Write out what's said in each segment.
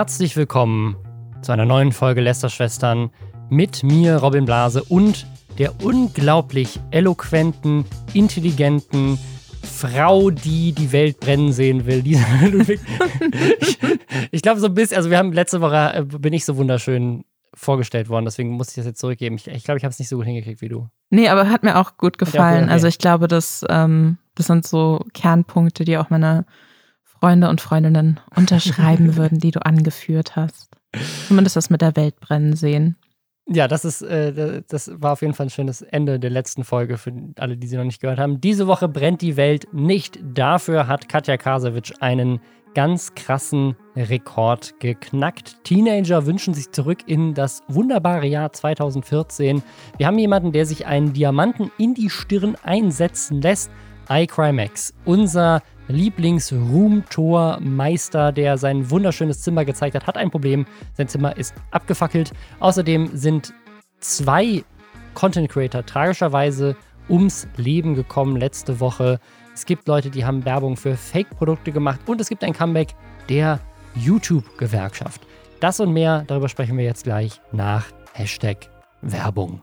herzlich willkommen zu einer neuen Folge Lästerschwestern mit mir, Robin Blase, und der unglaublich eloquenten, intelligenten Frau, die die Welt brennen sehen will. Lisa Ludwig. ich, ich glaube, so ein bisschen, also wir haben letzte Woche, äh, bin ich so wunderschön vorgestellt worden, deswegen muss ich das jetzt zurückgeben. Ich glaube, ich, glaub, ich habe es nicht so gut hingekriegt wie du. Nee, aber hat mir auch gut gefallen. Auch also ich glaube, das, ähm, das sind so Kernpunkte, die auch meine Freunde und Freundinnen unterschreiben würden, die du angeführt hast. Zumindest das mit der Welt brennen sehen. Ja, das ist, äh, das war auf jeden Fall ein schönes Ende der letzten Folge für alle, die sie noch nicht gehört haben. Diese Woche brennt die Welt nicht. Dafür hat Katja Kasewitsch einen ganz krassen Rekord geknackt. Teenager wünschen sich zurück in das wunderbare Jahr 2014. Wir haben jemanden, der sich einen Diamanten in die Stirn einsetzen lässt. iCrimex, unser Lieblings-Roomtour-Meister, der sein wunderschönes Zimmer gezeigt hat, hat ein Problem. Sein Zimmer ist abgefackelt. Außerdem sind zwei Content Creator tragischerweise ums Leben gekommen letzte Woche. Es gibt Leute, die haben Werbung für Fake-Produkte gemacht und es gibt ein Comeback der YouTube-Gewerkschaft. Das und mehr, darüber sprechen wir jetzt gleich nach Hashtag Werbung.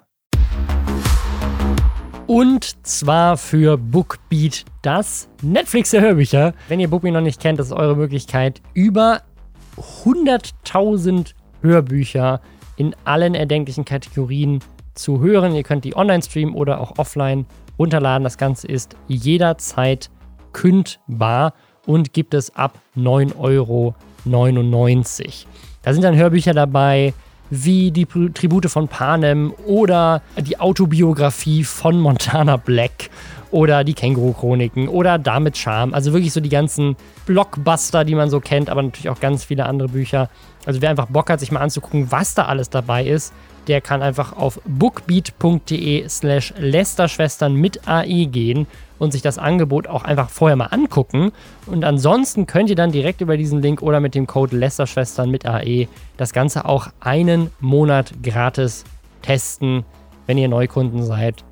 Und zwar für Bookbeat, das Netflix der Hörbücher. Wenn ihr Bookbeat noch nicht kennt, das ist eure Möglichkeit, über 100.000 Hörbücher in allen erdenklichen Kategorien zu hören. Ihr könnt die online streamen oder auch offline runterladen. Das Ganze ist jederzeit kündbar und gibt es ab 9,99 Euro. Da sind dann Hörbücher dabei wie die Tribute von Panem oder die Autobiografie von Montana Black oder die Känguru-Chroniken oder Damit Charme. Also wirklich so die ganzen Blockbuster, die man so kennt, aber natürlich auch ganz viele andere Bücher. Also wer einfach Bock hat, sich mal anzugucken, was da alles dabei ist, der kann einfach auf bookbeat.de slash Lästerschwestern mit AE gehen und sich das Angebot auch einfach vorher mal angucken. Und ansonsten könnt ihr dann direkt über diesen Link oder mit dem Code Lästerschwestern mit AE das Ganze auch einen Monat gratis testen, wenn ihr Neukunden seid.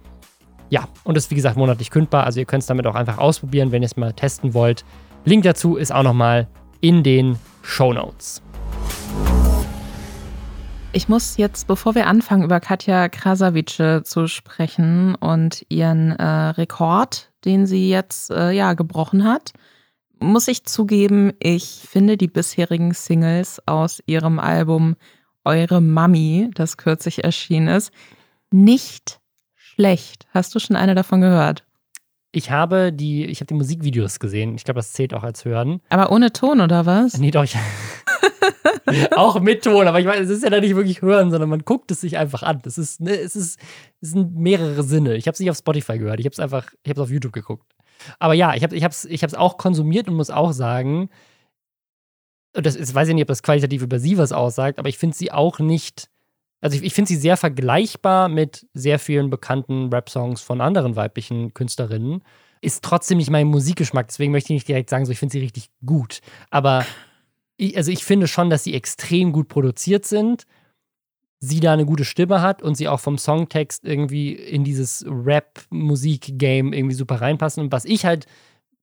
Ja, und ist wie gesagt monatlich kündbar, also ihr könnt es damit auch einfach ausprobieren, wenn ihr es mal testen wollt. Link dazu ist auch nochmal in den Show Notes. Ich muss jetzt, bevor wir anfangen, über Katja Krasavice zu sprechen und ihren äh, Rekord, den sie jetzt äh, ja gebrochen hat, muss ich zugeben, ich finde die bisherigen Singles aus ihrem Album Eure Mami, das kürzlich erschienen ist, nicht schlecht. Hast du schon eine davon gehört? Ich habe die, ich habe die Musikvideos gesehen. Ich glaube, das zählt auch als Hören. Aber ohne Ton oder was? Nee, doch. Ich, auch mit Ton, aber ich meine, es ist ja da nicht wirklich hören, sondern man guckt es sich einfach an. Das ist, ne, es ist, es sind mehrere Sinne. Ich habe es nicht auf Spotify gehört, ich habe es einfach, ich habe es auf YouTube geguckt. Aber ja, ich habe, ich es, ich habe es auch konsumiert und muss auch sagen, das ist, weiß ich nicht, ob das qualitativ über sie was aussagt, aber ich finde sie auch nicht. Also ich, ich finde sie sehr vergleichbar mit sehr vielen bekannten Rap-Songs von anderen weiblichen Künstlerinnen. Ist trotzdem nicht mein Musikgeschmack, deswegen möchte ich nicht direkt sagen, so ich finde sie richtig gut. Aber ich, also ich finde schon, dass sie extrem gut produziert sind, sie da eine gute Stimme hat und sie auch vom Songtext irgendwie in dieses Rap-Musik-Game irgendwie super reinpassen. Und was ich halt,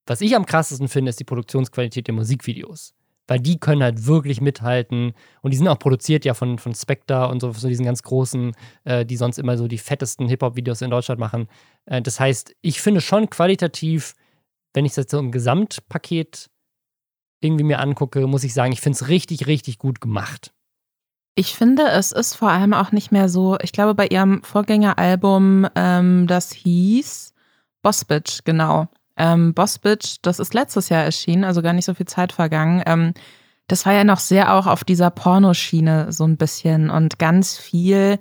was ich am krassesten finde, ist die Produktionsqualität der Musikvideos. Weil die können halt wirklich mithalten und die sind auch produziert ja von, von Spectre und so, so diesen ganz großen, äh, die sonst immer so die fettesten Hip-Hop-Videos in Deutschland machen. Äh, das heißt, ich finde schon qualitativ, wenn ich das so im Gesamtpaket irgendwie mir angucke, muss ich sagen, ich finde es richtig, richtig gut gemacht. Ich finde, es ist vor allem auch nicht mehr so, ich glaube, bei ihrem Vorgängeralbum, ähm, das hieß Boss Bitch, genau. Ähm, Boss Bitch, das ist letztes Jahr erschienen, also gar nicht so viel Zeit vergangen. Ähm, das war ja noch sehr auch auf dieser Pornoschiene so ein bisschen und ganz viel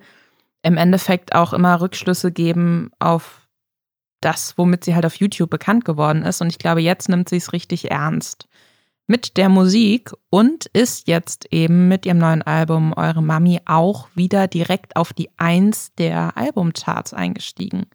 im Endeffekt auch immer Rückschlüsse geben auf das, womit sie halt auf YouTube bekannt geworden ist. Und ich glaube, jetzt nimmt sie es richtig ernst mit der Musik und ist jetzt eben mit ihrem neuen Album Eure Mami auch wieder direkt auf die Eins der Albumcharts eingestiegen.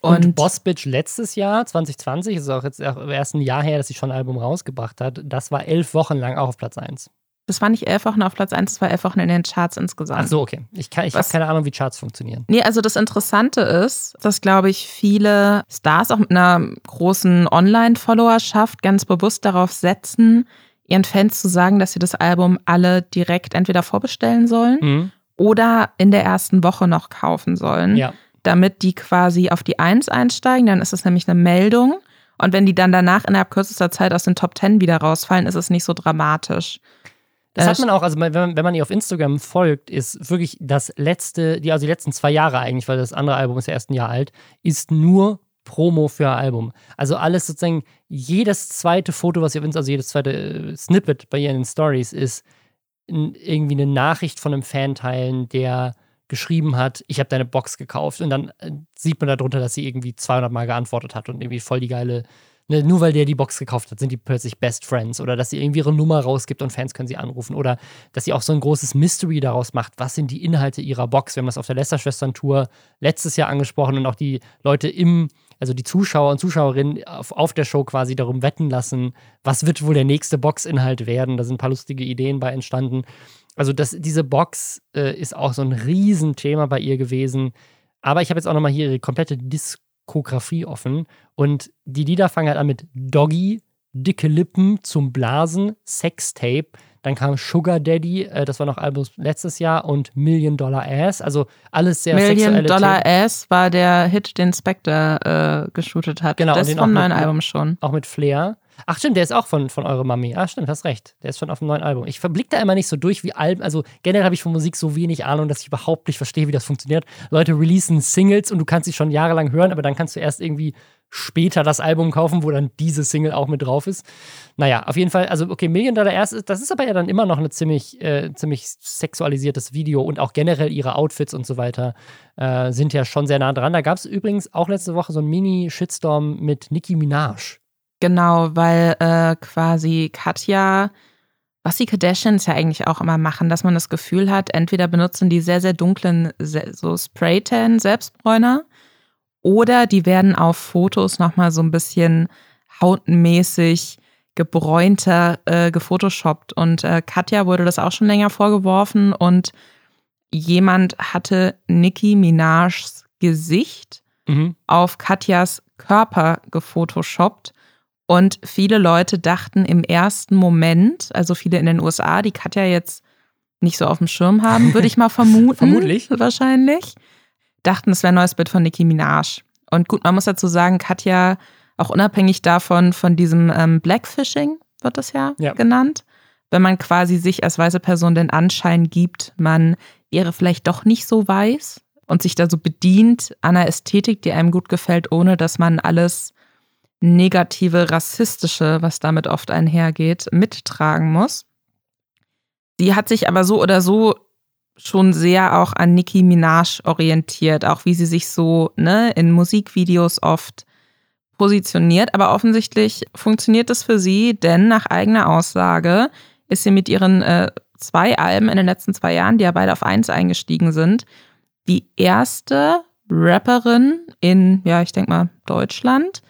Und, und Boss Bitch letztes Jahr, 2020, ist auch jetzt erst ein Jahr her, dass sie schon ein Album rausgebracht hat, das war elf Wochen lang auch auf Platz 1. Das war nicht elf Wochen auf Platz 1, das war elf Wochen in den Charts insgesamt. Ach so, okay. Ich, ich habe keine Ahnung, wie Charts funktionieren. Nee, also das Interessante ist, dass, glaube ich, viele Stars auch mit einer großen Online-Followerschaft ganz bewusst darauf setzen, ihren Fans zu sagen, dass sie das Album alle direkt entweder vorbestellen sollen Mhm. oder in der ersten Woche noch kaufen sollen, Ja. damit die quasi auf die Eins einsteigen. Dann ist es nämlich eine Meldung. Und wenn die dann danach innerhalb kürzester Zeit aus den Top Ten wieder rausfallen, ist es nicht so dramatisch. Das Äh, hat man auch, also wenn man, wenn man ihr auf Instagram folgt, ist wirklich das letzte, die, also die letzten zwei Jahre eigentlich, weil das andere Album ist ja erst ein Jahr alt, ist nur Promo für ihr Album. Also alles sozusagen, jedes zweite Foto, was ihr auf Instagram, also jedes zweite äh, Snippet bei ihr in den Stories ist irgendwie eine Nachricht von einem Fan teilen, der geschrieben hat, ich habe deine Box gekauft und dann äh, sieht man darunter, dass sie irgendwie 200 Mal geantwortet hat und irgendwie voll die geile Ne, nur weil der die Box gekauft hat, sind die plötzlich Best Friends. Oder dass sie irgendwie ihre Nummer rausgibt und Fans können sie anrufen. Oder dass sie auch so ein großes Mystery daraus macht. Was sind die Inhalte ihrer Box? Wir haben das auf der Lästerschwestern-Tour letztes Jahr angesprochen und auch die Leute im, also die Zuschauer und Zuschauerinnen auf, auf der Show quasi darum wetten lassen, was wird wohl der nächste Boxinhalt werden. Da sind ein paar lustige Ideen bei entstanden. Also das, diese Box äh, ist auch so ein Riesenthema bei ihr gewesen. Aber ich habe jetzt auch nochmal hier ihre komplette Diskografie offen. Und die Lieder fangen halt an mit Doggy, Dicke Lippen zum Blasen, Sextape. Dann kam Sugar Daddy, äh, das war noch Album letztes Jahr, und Million Dollar Ass. Also alles sehr Million sexuelle Dollar Themen. Ass war der Hit, den Spectre äh, geshootet hat. Genau, das vom neuen mit- Album schon. Auch mit Flair. Ach stimmt, der ist auch von, von eurer Mami. Ah stimmt, hast recht. Der ist schon auf dem neuen Album. Ich verblick da immer nicht so durch wie Alben. Also generell habe ich von Musik so wenig Ahnung, dass ich überhaupt nicht verstehe, wie das funktioniert. Leute releasen Singles und du kannst sie schon jahrelang hören, aber dann kannst du erst irgendwie später das Album kaufen, wo dann diese Single auch mit drauf ist. Naja, auf jeden Fall, also okay, Million Dollar Erst, das ist aber ja dann immer noch ein ziemlich, äh, ziemlich sexualisiertes Video und auch generell ihre Outfits und so weiter äh, sind ja schon sehr nah dran. Da gab es übrigens auch letzte Woche so einen Mini-Shitstorm mit Nicki Minaj. Genau, weil äh, quasi Katja, was die Kardashians ja eigentlich auch immer machen, dass man das Gefühl hat, entweder benutzen die sehr, sehr dunklen so Spraytan Selbstbräuner oder die werden auf Fotos nochmal so ein bisschen hautenmäßig gebräunter äh, gefotoshoppt. Und äh, Katja wurde das auch schon länger vorgeworfen und jemand hatte Nicki Minajs Gesicht Mhm. auf Katjas Körper gefotoshoppt. Und viele Leute dachten im ersten Moment, also viele in den USA, die Katja jetzt nicht so auf dem Schirm haben, würde ich mal vermuten. Vermutlich. Wahrscheinlich. Dachten, es wäre ein neues Bild von Nicki Minaj. Und gut, man muss dazu sagen, Katja, auch unabhängig davon, von diesem ähm, Blackfishing, wird das ja, Ja. genannt. Wenn man quasi sich als weiße Person den Anschein gibt, man wäre vielleicht doch nicht so weiß und sich da so bedient an einer Ästhetik, die einem gut gefällt, ohne dass man alles negative, rassistische, was damit oft einhergeht, mittragen muss. Sie hat sich aber so oder so schon sehr auch an Nicki Minaj orientiert, auch wie sie sich so ne, in Musikvideos oft positioniert. Aber offensichtlich funktioniert das für sie, denn nach eigener Aussage ist sie mit ihren äh, zwei Alben in den letzten zwei Jahren, die ja beide auf eins eingestiegen sind, die erste Rapperin in, ja, ich denke mal, Deutschland,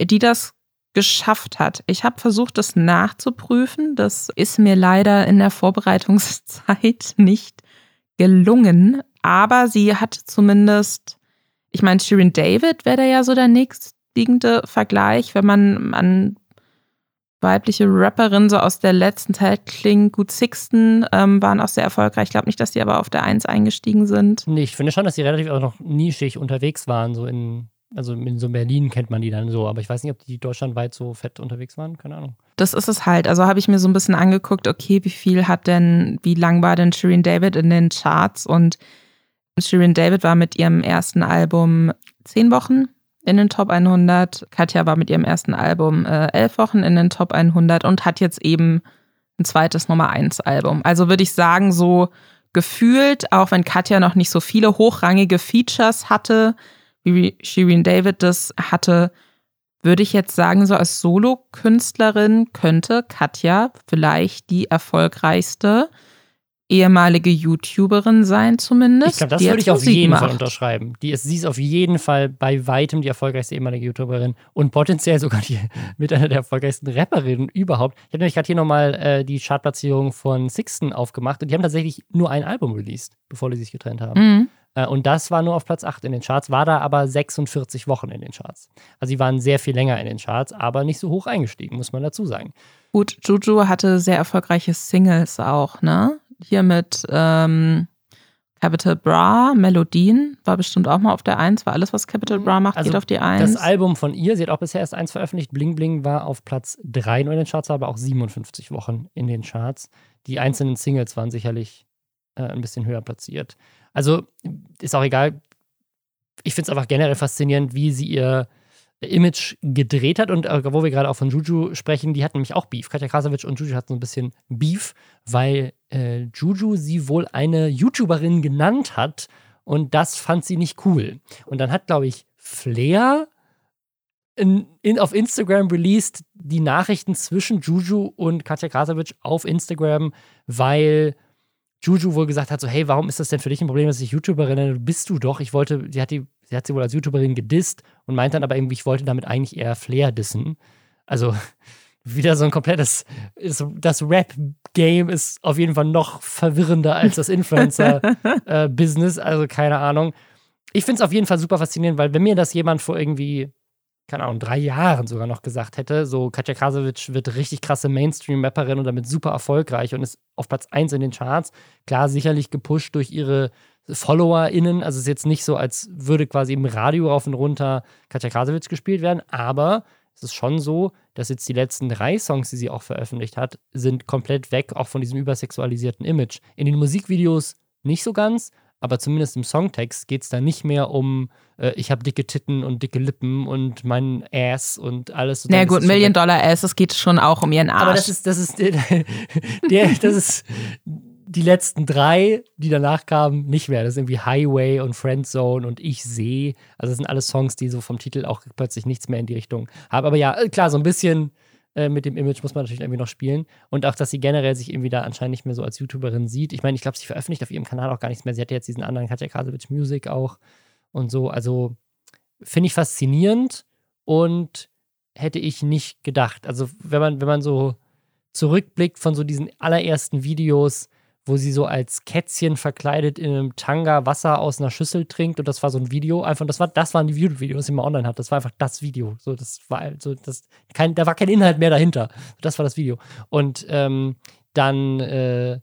die das geschafft hat. Ich habe versucht, das nachzuprüfen. Das ist mir leider in der Vorbereitungszeit nicht gelungen. Aber sie hat zumindest, ich meine, Shirin David wäre da ja so der nächstliegende Vergleich, wenn man an weibliche Rapperinnen so aus der letzten Zeit klingen. Gut, Sixten ähm, waren auch sehr erfolgreich. Ich glaube nicht, dass die aber auf der Eins eingestiegen sind. Nee, ich finde schon, dass die relativ auch noch nischig unterwegs waren. So in, also in so Berlin kennt man die dann so, aber ich weiß nicht, ob die deutschlandweit so fett unterwegs waren. Keine Ahnung. Das ist es halt. Also habe ich mir so ein bisschen angeguckt, okay, wie viel hat denn, wie lang war denn Shirin David in den Charts? Und Shirin David war mit ihrem ersten Album zehn Wochen in den Top 100. Katja war mit ihrem ersten Album äh, elf Wochen in den Top 100 und hat jetzt eben ein zweites Nummer 1 Album. Also würde ich sagen, so gefühlt, auch wenn Katja noch nicht so viele hochrangige Features hatte, Shirin David das hatte, würde ich jetzt sagen, so als Solokünstlerin könnte Katja vielleicht die erfolgreichste ehemalige YouTuberin sein, zumindest. Ich glaube, das würde ich auf jeden Fall macht. unterschreiben. Die ist, sie ist auf jeden Fall bei weitem die erfolgreichste ehemalige YouTuberin und potenziell sogar die mit einer der erfolgreichsten Rapperinnen überhaupt. Ich habe nämlich gerade hier nochmal äh, die Chartplatzierung von Sixten aufgemacht und die haben tatsächlich nur ein Album released, bevor die sich getrennt haben. Mhm. Äh, und das war nur auf Platz 8 in den Charts, war da aber 46 Wochen in den Charts. Also sie waren sehr viel länger in den Charts, aber nicht so hoch eingestiegen, muss man dazu sagen. Gut, Juju hatte sehr erfolgreiche Singles auch, ne? Hier mit ähm, Capital Bra, Melodien, war bestimmt auch mal auf der 1, weil alles, was Capital Bra macht, Also geht auf die 1. Das Album von ihr, sie hat auch bisher erst eins veröffentlicht, Bling Bling war auf Platz 3 nur in den Charts, aber auch 57 Wochen in den Charts. Die einzelnen Singles waren sicherlich äh, ein bisschen höher platziert. Also ist auch egal. Ich finde es einfach generell faszinierend, wie sie ihr Image gedreht hat. Und äh, wo wir gerade auch von Juju sprechen, die hatten nämlich auch Beef. Katja Krasavic und Juju hatten so ein bisschen Beef, weil äh, Juju sie wohl eine YouTuberin genannt hat und das fand sie nicht cool. Und dann hat, glaube ich, Flair in, in, auf Instagram released die Nachrichten zwischen Juju und Katja Krasavic auf Instagram, weil Juju wohl gesagt hat, so, hey, warum ist das denn für dich ein Problem, dass ich YouTuberin nenne? Bist du doch. Ich wollte, sie hat, die, sie hat sie wohl als YouTuberin gedisst und meint dann aber irgendwie, ich wollte damit eigentlich eher Flair dissen. Also wieder so ein komplettes, ist, das Rap-Game ist auf jeden Fall noch verwirrender als das Influencer-Business, also keine Ahnung. Ich finde es auf jeden Fall super faszinierend, weil wenn mir das jemand vor irgendwie keine Ahnung, drei Jahren sogar noch gesagt hätte, so Katja Krasowitsch wird richtig krasse Mainstream-Rapperin und damit super erfolgreich und ist auf Platz 1 in den Charts. Klar, sicherlich gepusht durch ihre FollowerInnen. Also es ist jetzt nicht so, als würde quasi im Radio rauf und runter Katja Krasowitsch gespielt werden, aber es ist schon so, dass jetzt die letzten drei Songs, die sie auch veröffentlicht hat, sind komplett weg, auch von diesem übersexualisierten Image. In den Musikvideos nicht so ganz, aber zumindest im Songtext geht es da nicht mehr um, äh, ich habe dicke Titten und dicke Lippen und mein Ass und alles. Na naja, gut, Million Dollar Ass, es geht schon auch um ihren Arsch. Aber das ist, das ist, der, das ist die letzten drei, die danach kamen, nicht mehr. Das ist irgendwie Highway und Friendzone und Ich sehe. Also das sind alles Songs, die so vom Titel auch plötzlich nichts mehr in die Richtung haben. Aber ja, klar, so ein bisschen äh, mit dem Image muss man natürlich irgendwie noch spielen. Und auch, dass sie generell sich irgendwie da anscheinend nicht mehr so als YouTuberin sieht. Ich meine, ich glaube, sie veröffentlicht auf ihrem Kanal auch gar nichts mehr. Sie hat jetzt diesen anderen Katja Krasowitsch Music auch und so. Also finde ich faszinierend und hätte ich nicht gedacht. Also, wenn man, wenn man so zurückblickt von so diesen allerersten Videos, wo sie so als Kätzchen verkleidet in einem Tanga Wasser aus einer Schüssel trinkt und das war so ein Video einfach das war das waren die YouTube-Videos, die man online hat. Das war einfach das Video. So das war so das kein da war kein Inhalt mehr dahinter. Das war das Video und ähm, dann äh,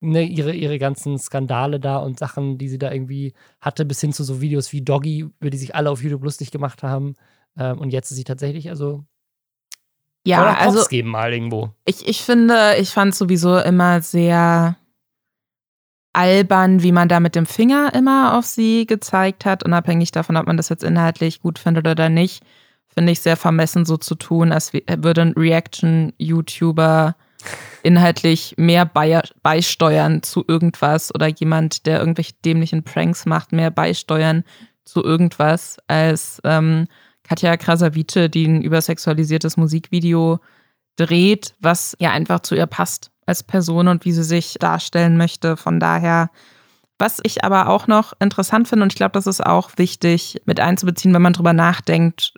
ne, ihre, ihre ganzen Skandale da und Sachen, die sie da irgendwie hatte, bis hin zu so Videos wie Doggy, über die sich alle auf YouTube lustig gemacht haben. Ähm, und jetzt ist sie tatsächlich, also ja, also geben mal irgendwo. Ich, ich finde, ich fand sowieso immer sehr albern, wie man da mit dem Finger immer auf sie gezeigt hat, unabhängig davon, ob man das jetzt inhaltlich gut findet oder nicht, finde ich sehr vermessen, so zu tun, als würde ein Reaction-YouTuber inhaltlich mehr beisteuern zu irgendwas oder jemand, der irgendwelche dämlichen Pranks macht, mehr beisteuern zu irgendwas, als ähm, Katja Krasavice, die ein übersexualisiertes Musikvideo dreht, was ja einfach zu ihr passt als Person und wie sie sich darstellen möchte. Von daher, was ich aber auch noch interessant finde, und ich glaube, das ist auch wichtig mit einzubeziehen, wenn man drüber nachdenkt,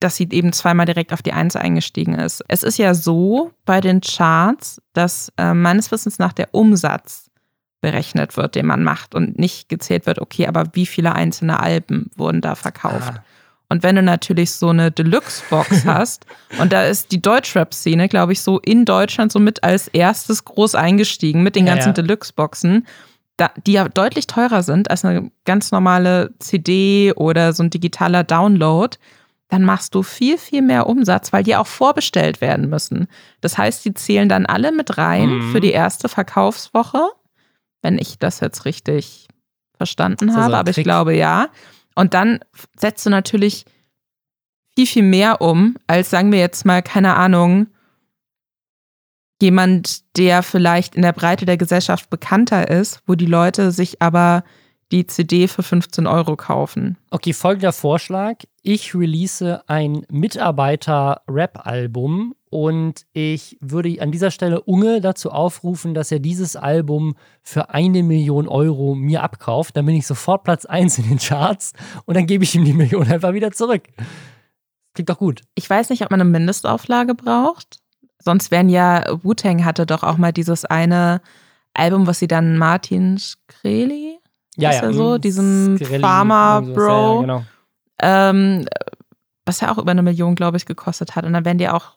dass sie eben zweimal direkt auf die Eins eingestiegen ist. Es ist ja so bei den Charts, dass äh, meines Wissens nach der Umsatz berechnet wird, den man macht und nicht gezählt wird, okay, aber wie viele einzelne Alben wurden da verkauft. Ah. Und wenn du natürlich so eine Deluxe-Box hast, und da ist die Deutschrap-Szene, glaube ich, so in Deutschland so mit als erstes groß eingestiegen mit den ganzen ja. Deluxe-Boxen, die ja deutlich teurer sind als eine ganz normale CD oder so ein digitaler Download, dann machst du viel, viel mehr Umsatz, weil die auch vorbestellt werden müssen. Das heißt, die zählen dann alle mit rein mhm. für die erste Verkaufswoche, wenn ich das jetzt richtig verstanden habe, aber ich glaube ja. Und dann setzt du natürlich viel, viel mehr um, als sagen wir jetzt mal, keine Ahnung, jemand, der vielleicht in der Breite der Gesellschaft bekannter ist, wo die Leute sich aber die CD für 15 Euro kaufen. Okay, folgender Vorschlag. Ich release ein Mitarbeiter-Rap-Album und ich würde an dieser Stelle Unge dazu aufrufen, dass er dieses Album für eine Million Euro mir abkauft. Dann bin ich sofort Platz 1 in den Charts und dann gebe ich ihm die Million einfach wieder zurück. Klingt doch gut. Ich weiß nicht, ob man eine Mindestauflage braucht. Sonst wären ja, Wu-Tang hatte doch auch mal dieses eine Album, was sie dann Martin Shkreli Ja, ist ja. er so, mhm, diesem sowas, Ja, Bro. ja, genau. ähm, was ja auch über eine Million, glaube ich, gekostet hat. Und dann wären die auch,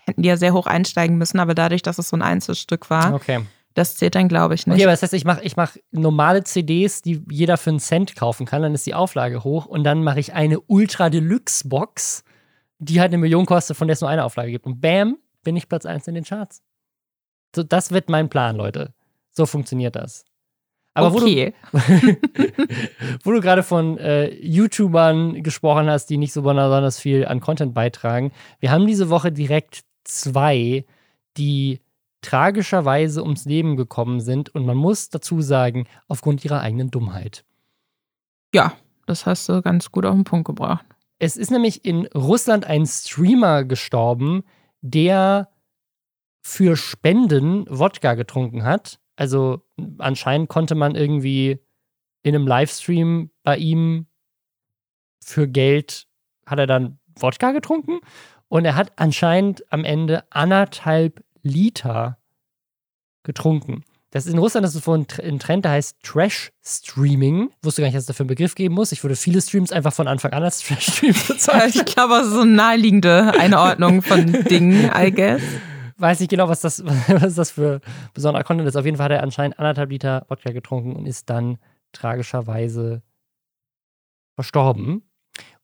hätten die ja sehr hoch einsteigen müssen, aber dadurch, dass es so ein Einzelstück war, Okay. das zählt dann, glaube ich, nicht. Okay, aber das heißt, ich mache ich mach normale CDs, die jeder für einen Cent kaufen kann, dann ist die Auflage hoch und dann mache ich eine Ultra Deluxe Box, die halt eine Million kostet, von der es nur eine Auflage gibt. Und bam, bin ich Platz 1 in den Charts. So, das wird mein Plan, Leute. So funktioniert das. Aber okay. wo du, wo du gerade von äh, YouTubern gesprochen hast, die nicht so besonders viel an Content beitragen, wir haben diese Woche direkt zwei, die tragischerweise ums Leben gekommen sind und man muss dazu sagen, aufgrund ihrer eigenen Dummheit. ja, das hast du ganz gut auf den Punkt gebracht. Es ist nämlich in Russland ein Streamer gestorben, der für Spenden Wodka getrunken hat. Also anscheinend konnte man irgendwie in einem Livestream bei ihm für Geld, hat er dann Wodka getrunken und er hat anscheinend am Ende anderthalb Liter getrunken. Das ist in Russland das ist so ein Tr- ein Trend, der heißt Trash-Streaming. Wusste gar nicht, dass es dafür einen Begriff geben muss. Ich würde viele Streams einfach von Anfang an als Trash-Stream bezeichnen. ich glaube, das ist so eine naheliegende Einordnung von Dingen, I guess. Weiß nicht genau, was das, was das für besonderer Content ist. Auf jeden Fall hat er anscheinend anderthalb Liter Wodka getrunken und ist dann tragischerweise verstorben.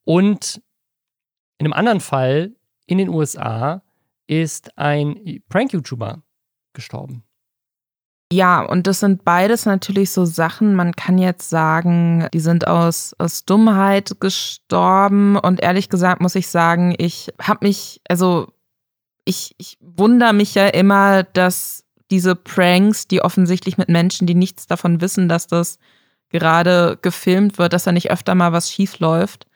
Und in einem anderen Fall in den USA ist ein Prank-YouTuber gestorben. Ja, und das sind beides natürlich so Sachen, man kann jetzt sagen, die sind aus, aus Dummheit gestorben. Und ehrlich gesagt muss ich sagen, ich habe mich, also ich, ich wundere mich ja immer, dass diese Pranks, die offensichtlich mit Menschen, die nichts davon wissen, dass das gerade gefilmt wird, dass da nicht öfter mal was schief läuft.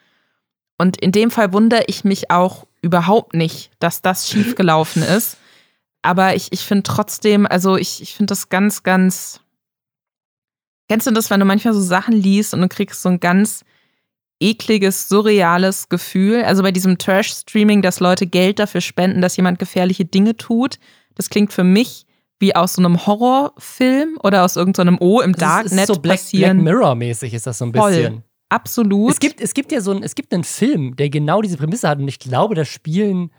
Und in dem Fall wundere ich mich auch überhaupt nicht, dass das schief gelaufen ist. Aber ich, ich finde trotzdem, also ich, ich finde das ganz, ganz. Kennst du das, wenn du manchmal so Sachen liest und du kriegst so ein ganz ekliges, surreales Gefühl? Also bei diesem Trash-Streaming, dass Leute Geld dafür spenden, dass jemand gefährliche Dinge tut. Das klingt für mich wie aus so einem Horrorfilm oder aus irgendeinem O im Das Darknet ist so Black, Black passieren. Mirror-mäßig ist das so ein Voll. bisschen. Absolut. Es gibt, es gibt ja so ein, es gibt einen Film, der genau diese Prämisse hat und ich glaube, da spielen,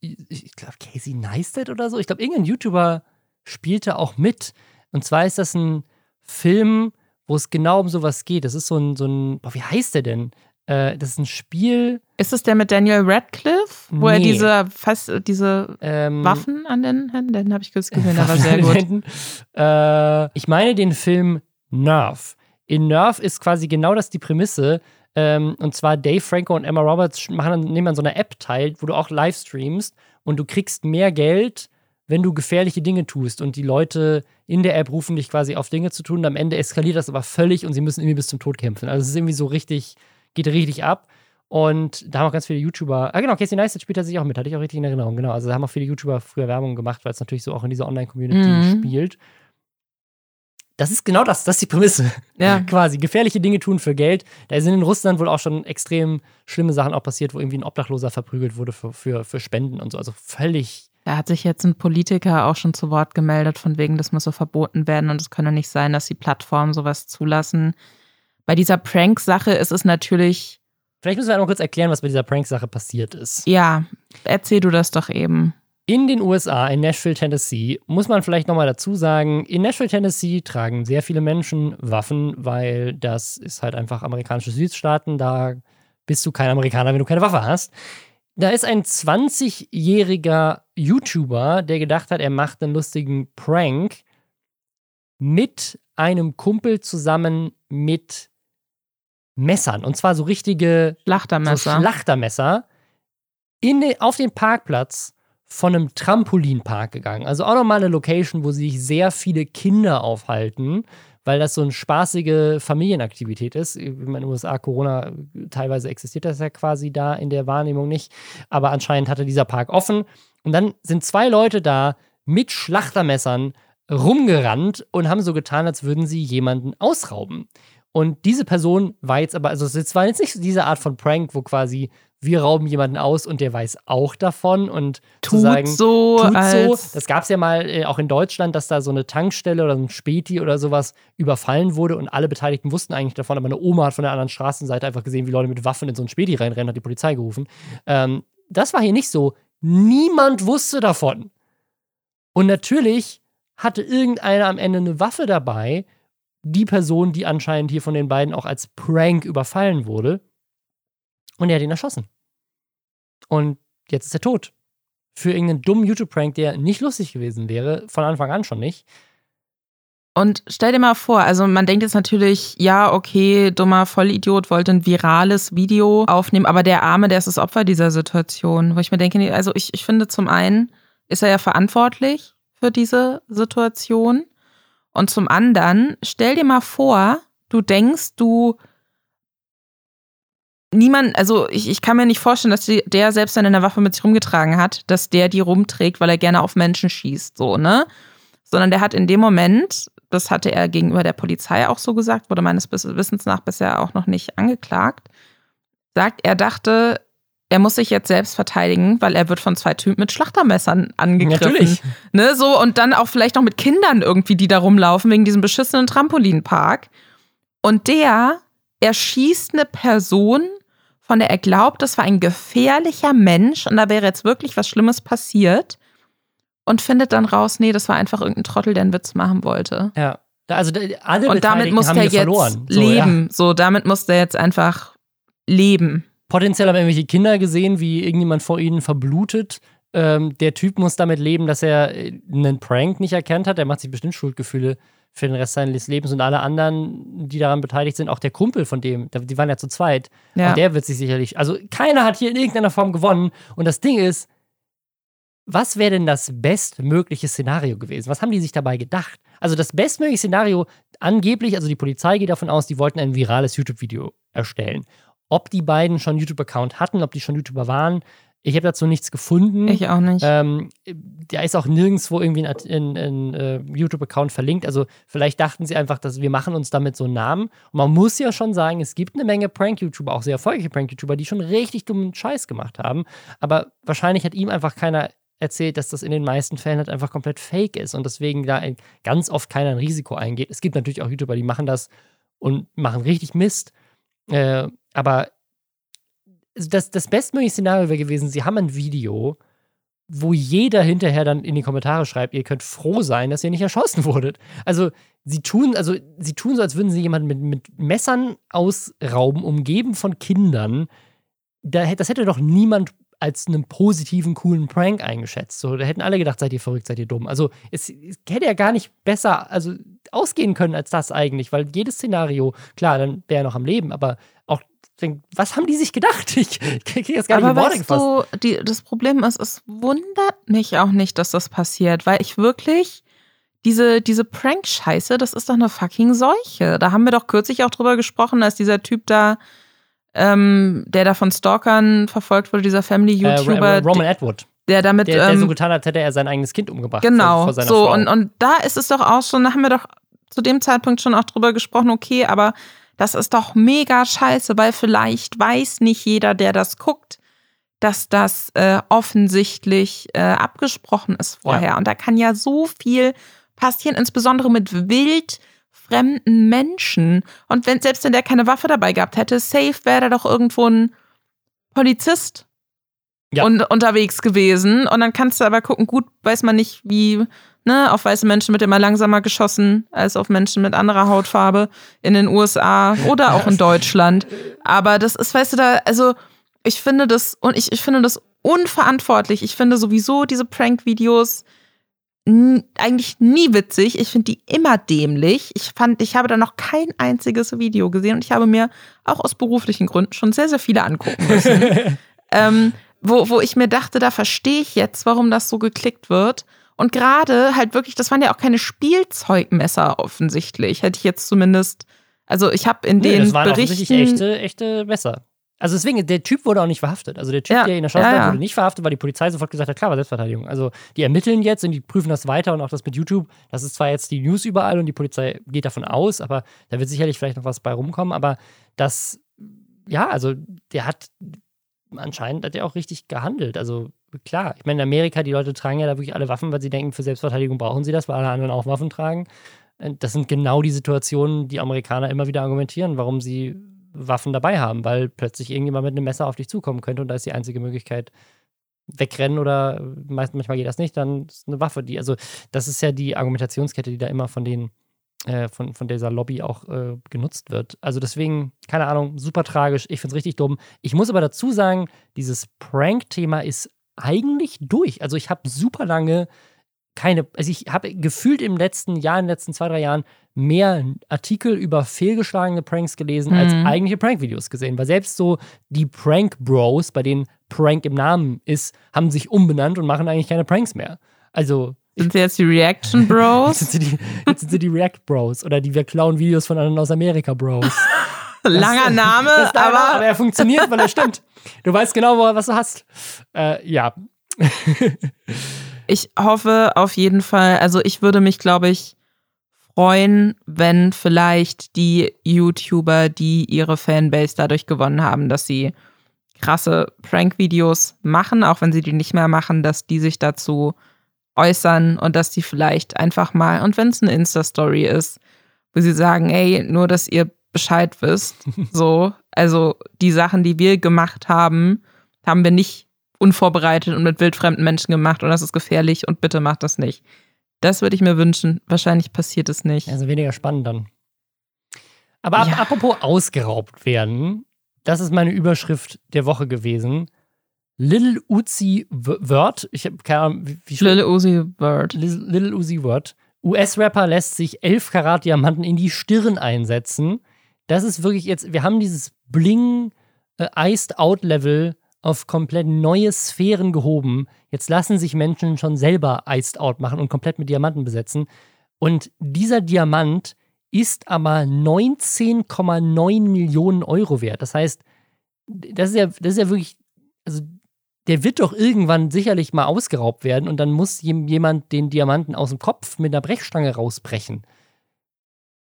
ich glaube, Casey Neistat oder so, ich glaube, irgendein YouTuber spielte auch mit. Und zwar ist das ein Film, wo es genau um sowas geht. Das ist so ein, so ein, boah, wie heißt der denn? Äh, das ist ein Spiel. ist es der mit Daniel Radcliffe, wo er Nee. diese, fast, diese Ähm, Waffen an den Händen, den habe ich kurz gesehen, der war sehr gut. Äh, ich meine den Film Nerve. In Nerve ist quasi genau das die Prämisse. Ähm, und zwar Dave Franco und Emma Roberts machen, nehmen an so einer App teil, wo du auch live streamst und du kriegst mehr Geld, wenn du gefährliche Dinge tust. Und die Leute in der App rufen dich quasi auf Dinge zu tun. Und am Ende eskaliert das aber völlig und sie müssen irgendwie bis zum Tod kämpfen. Also es ist irgendwie so richtig, geht richtig ab. Und da haben auch ganz viele YouTuber, ah genau, Casey Neistat spielt er sich auch mit, hatte ich auch richtig in Erinnerung, genau. Also da haben auch viele YouTuber früher Werbung gemacht, weil es natürlich so auch in dieser Online-Community Mhm. spielt. Das ist genau das, das ist die Prämisse. Ja. Quasi gefährliche Dinge tun für Geld. Da sind in Russland wohl auch schon extrem schlimme Sachen auch passiert, wo irgendwie ein Obdachloser verprügelt wurde für, für, für Spenden und so. Also völlig. Da hat sich jetzt ein Politiker auch schon zu Wort gemeldet, von wegen, das muss so verboten werden und es könne nicht sein, dass die Plattformen sowas zulassen. Bei dieser Prank-Sache ist es natürlich, Vielleicht müssen wir einmal kurz erklären, was bei dieser Prank-Sache passiert ist. ja, erzähl du das doch eben. In den USA, in Nashville, Tennessee, muss man vielleicht nochmal dazu sagen, in Nashville, Tennessee tragen sehr viele Menschen Waffen, weil das ist halt einfach amerikanische Südstaaten. Da bist du kein Amerikaner, wenn du keine Waffe hast. Da ist ein 20-jähriger YouTuber, der gedacht hat, er macht einen lustigen Prank mit einem Kumpel zusammen mit Messern. Und zwar so richtige Schlachtermesser. so Schlachtermesser in auf den Parkplatz von einem Trampolinpark gegangen. Also auch nochmal eine Location, wo sich sehr viele Kinder aufhalten, weil das so eine spaßige Familienaktivität ist. In den USA, Corona, teilweise existiert das ja quasi da in der Wahrnehmung nicht. Aber anscheinend hatte dieser Park offen. Und dann sind zwei Leute da mit Schlachtermessern rumgerannt und haben so getan, als würden sie jemanden ausrauben. Und diese Person war jetzt aber, also es war jetzt nicht diese Art von Prank, wo quasi wir rauben jemanden aus und der weiß auch davon und Tut zu sagen, so, tut so. Das gab es ja mal äh, auch in Deutschland, dass da so eine Tankstelle oder so ein Späti oder sowas überfallen wurde und alle Beteiligten wussten eigentlich davon, aber eine Oma hat von der anderen Straßenseite einfach gesehen, wie Leute mit Waffen in so ein Späti reinrennen, hat die Polizei gerufen. Ähm, das war hier nicht so. Niemand wusste davon. Und natürlich hatte irgendeiner am Ende eine Waffe dabei, die Person, die anscheinend hier von den beiden auch als Prank überfallen wurde. Und er hat ihn erschossen. Und jetzt ist er tot. Für irgendeinen dummen YouTube-Prank, der nicht lustig gewesen wäre, von Anfang an schon nicht. Und stell dir mal vor, also man denkt jetzt natürlich, ja, okay, dummer Vollidiot wollte ein virales Video aufnehmen, aber der Arme, der ist das Opfer dieser Situation. Wo ich mir denke, also ich, ich finde zum einen ist er ja verantwortlich für diese Situation. Und zum anderen, stell dir mal vor, du denkst, du niemand, also ich, ich kann mir nicht vorstellen, dass die, der selbst wenn er eine Waffe mit sich rumgetragen hat, dass der die rumträgt, weil er gerne auf Menschen schießt, so, ne? Sondern der hat in dem Moment, das hatte er gegenüber der Polizei auch so gesagt, wurde meines Wissens nach bisher auch noch nicht angeklagt, sagt, er dachte, er muss sich jetzt selbst verteidigen, weil er wird von zwei Typen mit Schlachtermessern angegriffen. Natürlich. Ne, so, und dann auch vielleicht noch mit Kindern irgendwie, die da rumlaufen, wegen diesem beschissenen Trampolinpark. Und der erschießt eine Person, von der er glaubt, das war ein gefährlicher Mensch und da wäre jetzt wirklich was Schlimmes passiert. Und findet dann raus, nee, das war einfach irgendein Trottel, der einen Witz machen wollte. Ja. Also alle Und damit muss er hier jetzt verloren. So, ja. leben. So, damit muss er jetzt einfach leben. Potenziell haben irgendwelche Kinder gesehen, wie irgendjemand vor ihnen verblutet. Ähm, der Typ muss damit leben, dass er äh, einen Prank nicht erkannt hat. Er macht sich bestimmt Schuldgefühle für den Rest seines Lebens. Und alle anderen, die daran beteiligt sind, auch der Kumpel von dem, die waren ja zu zweit. Ja. Und der wird sich sicherlich. Also keiner hat hier in irgendeiner Form gewonnen. Und das Ding ist, was wäre denn das bestmögliche Szenario gewesen? Was haben die sich dabei gedacht? Also das bestmögliche Szenario, angeblich, also die Polizei geht davon aus, die wollten ein virales YouTube-Video erstellen. Ob die beiden schon einen YouTube-Account hatten, ob die schon YouTuber waren, ich habe dazu nichts gefunden. Ich auch nicht. Ähm, da ist auch nirgendwo irgendwie ein, ein, ein äh, YouTube-Account verlinkt. Also vielleicht dachten sie einfach, dass wir machen uns damit so einen Namen. Und man muss ja schon sagen, es gibt eine Menge Prank-YouTuber, auch sehr erfolgreiche Prank-YouTuber, die schon richtig dummen Scheiß gemacht haben. Aber wahrscheinlich hat ihm einfach keiner erzählt, dass das in den meisten Fällen halt einfach komplett fake ist und deswegen da ein- ganz oft keiner ein Risiko eingeht. Es gibt natürlich auch YouTuber, die machen das und machen richtig Mist. Äh, aber das, das bestmögliche Szenario wäre gewesen, sie haben ein Video, wo jeder hinterher dann in die Kommentare schreibt, ihr könnt froh sein, dass ihr nicht erschossen wurdet. Also sie tun, also sie tun so, als würden sie jemanden mit, mit Messern ausrauben, umgeben von Kindern. Da, das hätte doch niemand als einen positiven, coolen Prank eingeschätzt. So, da hätten alle gedacht, seid ihr verrückt, seid ihr dumm. Also es, es hätte ja gar nicht besser also ausgehen können als das eigentlich, weil jedes Szenario, klar, dann wäre er noch am Leben, aber was haben die sich gedacht? Ich kriege das gar nicht Aber in Worte weißt du, die, das Problem ist, es wundert mich auch nicht, dass das passiert, weil ich wirklich diese, diese Prank-Scheiße, das ist doch eine fucking Seuche. Da haben wir doch kürzlich auch drüber gesprochen, als dieser Typ da, ähm, der da von Stalkern verfolgt wurde, dieser Äh, Family-YouTuber, Ro- Roman Atwood, der damit. der, der ähm, so getan hat, hätte er sein eigenes Kind umgebracht. Genau, vor, vor seiner so Frau. und, und da ist es doch auch schon, da haben wir doch zu dem Zeitpunkt schon auch drüber gesprochen, okay, aber das ist doch mega scheiße, weil vielleicht weiß nicht jeder, der das guckt, dass das äh, offensichtlich äh, abgesprochen ist vorher. Und da kann ja so viel passieren, insbesondere mit wild fremden Menschen. Und wenn selbst wenn der keine Waffe dabei gehabt hätte, safe wäre da doch irgendwo ein Polizist Ja. und, unterwegs gewesen. Und dann kannst du aber gucken, gut, weiß man nicht, wie, ne, auf weiße Menschen wird immer langsamer geschossen als auf Menschen mit anderer Hautfarbe in den USA oder auch in Deutschland. Aber das ist, weißt du, da, also ich finde das, und ich, ich finde das unverantwortlich. Ich finde sowieso diese Prank-Videos eigentlich nie witzig. Ich finde die immer dämlich. Ich fand, ich habe da noch kein einziges Video gesehen und ich habe mir auch aus beruflichen Gründen schon sehr, sehr viele angucken müssen. ähm, wo, wo ich mir dachte, da verstehe ich jetzt, warum das so geklickt wird. Und gerade halt wirklich, das waren ja auch keine Spielzeugmesser offensichtlich. Hätte ich jetzt zumindest, also ich habe in Nee, den das waren Berichten. echte, echte Messer. Also deswegen, der Typ wurde auch nicht verhaftet. Also der Typ, Ja, der ihn erschossen ja, hat, ja. wurde nicht verhaftet, weil die Polizei sofort gesagt hat, klar, war Selbstverteidigung. Also die ermitteln jetzt und die prüfen das weiter und auch das mit YouTube. Das ist zwar jetzt die News überall und die Polizei geht davon aus, aber da wird sicherlich vielleicht noch was bei rumkommen. Aber das, ja, also der hat anscheinend hat er auch richtig gehandelt. Also klar, ich meine, in Amerika, die Leute tragen ja da wirklich alle Waffen, weil sie denken, für Selbstverteidigung brauchen sie das, weil alle anderen auch Waffen tragen. Äh, das sind genau die Situationen, die Amerikaner immer wieder argumentieren, warum sie Waffen dabei haben, weil plötzlich irgendjemand mit einem Messer auf dich zukommen könnte und da ist die einzige Möglichkeit, wegrennen oder manchmal geht das nicht, dann ist eine Waffe, die, also das ist ja die Argumentationskette, die da immer von den, äh, von, von dieser Lobby auch äh, genutzt wird. Also deswegen, keine Ahnung, super tragisch, ich finde es richtig dumm. Ich muss aber dazu sagen, dieses Prank-Thema ist eigentlich durch. Also ich habe super lange keine, also ich habe gefühlt im letzten Jahr, in den letzten zwei, drei Jahren mehr Artikel über fehlgeschlagene Pranks gelesen, mhm. als eigentliche Prank-Videos gesehen. Weil selbst so die Prank-Bros, bei denen Prank im Namen ist, haben sich umbenannt und machen eigentlich keine Pranks mehr. Also. Sind sie jetzt die Reaction Bros? jetzt, sind sie die, jetzt sind sie die React Bros oder die wir klauen Videos von anderen aus Amerika Bros. Langer Name, aber, aber er funktioniert, weil er stimmt. Du weißt genau, was du hast. Äh, ja. ich hoffe auf jeden Fall, also ich würde mich, glaube ich, freuen, wenn vielleicht die YouTuber, die ihre Fanbase dadurch gewonnen haben, dass sie krasse Prank-Videos machen, auch wenn sie die nicht mehr machen, dass die sich dazu äußern und dass die vielleicht einfach mal, und wenn es eine Insta-Story ist, wo sie sagen, ey, nur dass ihr Bescheid wisst, so, also die Sachen, die wir gemacht haben, haben wir nicht unvorbereitet und mit wildfremden Menschen gemacht und das ist gefährlich und bitte macht das nicht. Das würde ich mir wünschen. Wahrscheinlich passiert es nicht. Also weniger spannend dann. Aber ja. apropos ausgeraubt werden, das ist meine Überschrift der Woche gewesen. Little Uzi Word, ich habe keine Ahnung, wie, wie Little Uzi Word. Little Uzi Word. US-Rapper lässt sich 11 Karat Diamanten in die Stirn einsetzen. Das ist wirklich jetzt, wir haben dieses Bling äh, Iced Out Level auf komplett neue Sphären gehoben. Jetzt lassen sich Menschen schon selber Iced Out machen und komplett mit Diamanten besetzen. Und dieser Diamant ist aber 19,9 Millionen Euro wert. Das heißt, das ist ja, das ist ja wirklich, also der wird doch irgendwann sicherlich mal ausgeraubt werden und dann muss jemand den Diamanten aus dem Kopf mit einer Brechstange rausbrechen.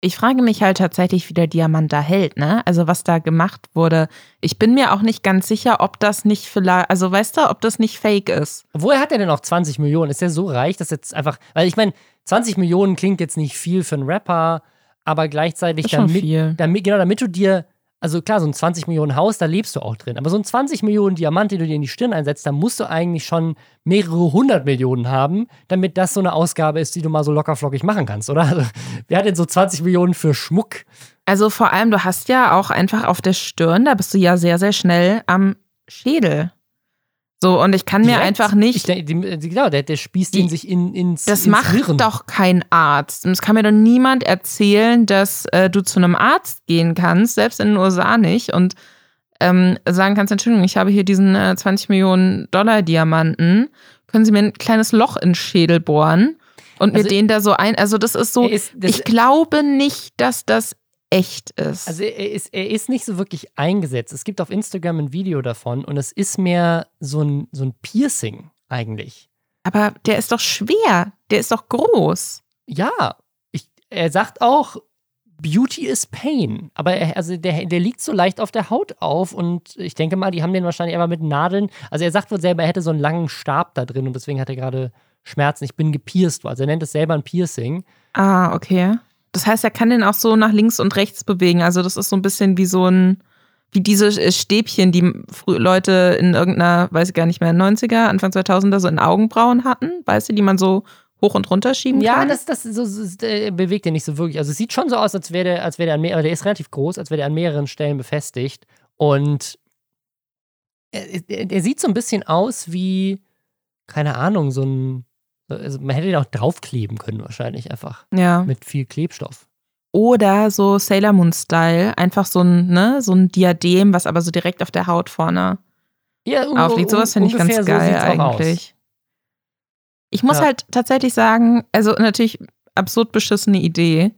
Ich frage mich halt tatsächlich, wie der Diamant da hält, ne? Also was da gemacht wurde. Ich bin mir auch nicht ganz sicher, ob das nicht vielleicht, also weißt du, ob das nicht fake ist. Woher hat er denn auch 20 Millionen? Ist er so reich, dass jetzt einfach, weil ich meine, 20 Millionen klingt jetzt nicht viel für einen Rapper, aber gleichzeitig damit, damit, genau, damit du dir also klar, so ein 20 Millionen Haus, da lebst du auch drin. Aber so ein 20 Millionen Diamant, den du dir in die Stirn einsetzt, da musst du eigentlich schon mehrere hundert Millionen haben, damit das so eine Ausgabe ist, die du mal so lockerflockig machen kannst, oder? Also, wer hat denn so 20 Millionen für Schmuck? Also vor allem, du hast ja auch einfach auf der Stirn, da bist du ja sehr, sehr schnell am Schädel. So, und ich kann Direkt? mir einfach nicht. Ich, genau, der, der spießt ihn sich in, ins. Das ins macht Hirn. doch kein Arzt. Und es kann mir doch niemand erzählen, dass äh, du zu einem Arzt gehen kannst, selbst in den USA nicht, und ähm, sagen kannst: Entschuldigung, ich habe hier diesen äh, 20 Millionen Dollar Diamanten. Können Sie mir ein kleines Loch in den Schädel bohren? Und also, mir den da so ein. Also, das ist so. Ist, das ich glaube nicht, dass das echt ist. Also er ist, er ist nicht so wirklich eingesetzt. Es gibt auf Instagram ein Video davon und es ist mehr so ein, so ein Piercing eigentlich. Aber der ist doch schwer. Der ist doch groß. Ja. Ich, er sagt auch, Beauty is Pain. Aber er, also der, der liegt so leicht auf der Haut auf und ich denke mal, die haben den wahrscheinlich einfach mit Nadeln. Also er sagt wohl selber, er hätte so einen langen Stab da drin und deswegen hat er gerade Schmerzen. Ich bin gepierst. Also er nennt es selber ein Piercing. Ah, okay. Das heißt, er kann den auch so nach links und rechts bewegen. Also das ist so ein bisschen wie so ein, wie diese äh, Stäbchen, die Leute in irgendeiner, weiß ich gar nicht mehr, 90er, Anfang 2000er so in Augenbrauen hatten, weißt du, die man so hoch und runter schieben ja, kann. Ja, das, das so, so, bewegt er nicht so wirklich. Also es sieht schon so aus, als wäre der, als wäre der an mehr, der ist relativ groß, als wäre der an mehreren Stellen befestigt. Und er, er, er sieht so ein bisschen aus wie, keine Ahnung, so ein also man hätte den auch draufkleben können, wahrscheinlich einfach. Ja. Mit viel Klebstoff. Oder so Sailor Moon-Style, einfach so ein, ne, so ein Diadem, was aber so direkt auf der Haut vorne ja, aufliegt. Sowas finde ich ganz so geil eigentlich. Ich muss ja. halt tatsächlich sagen, also natürlich absurd beschissene Idee.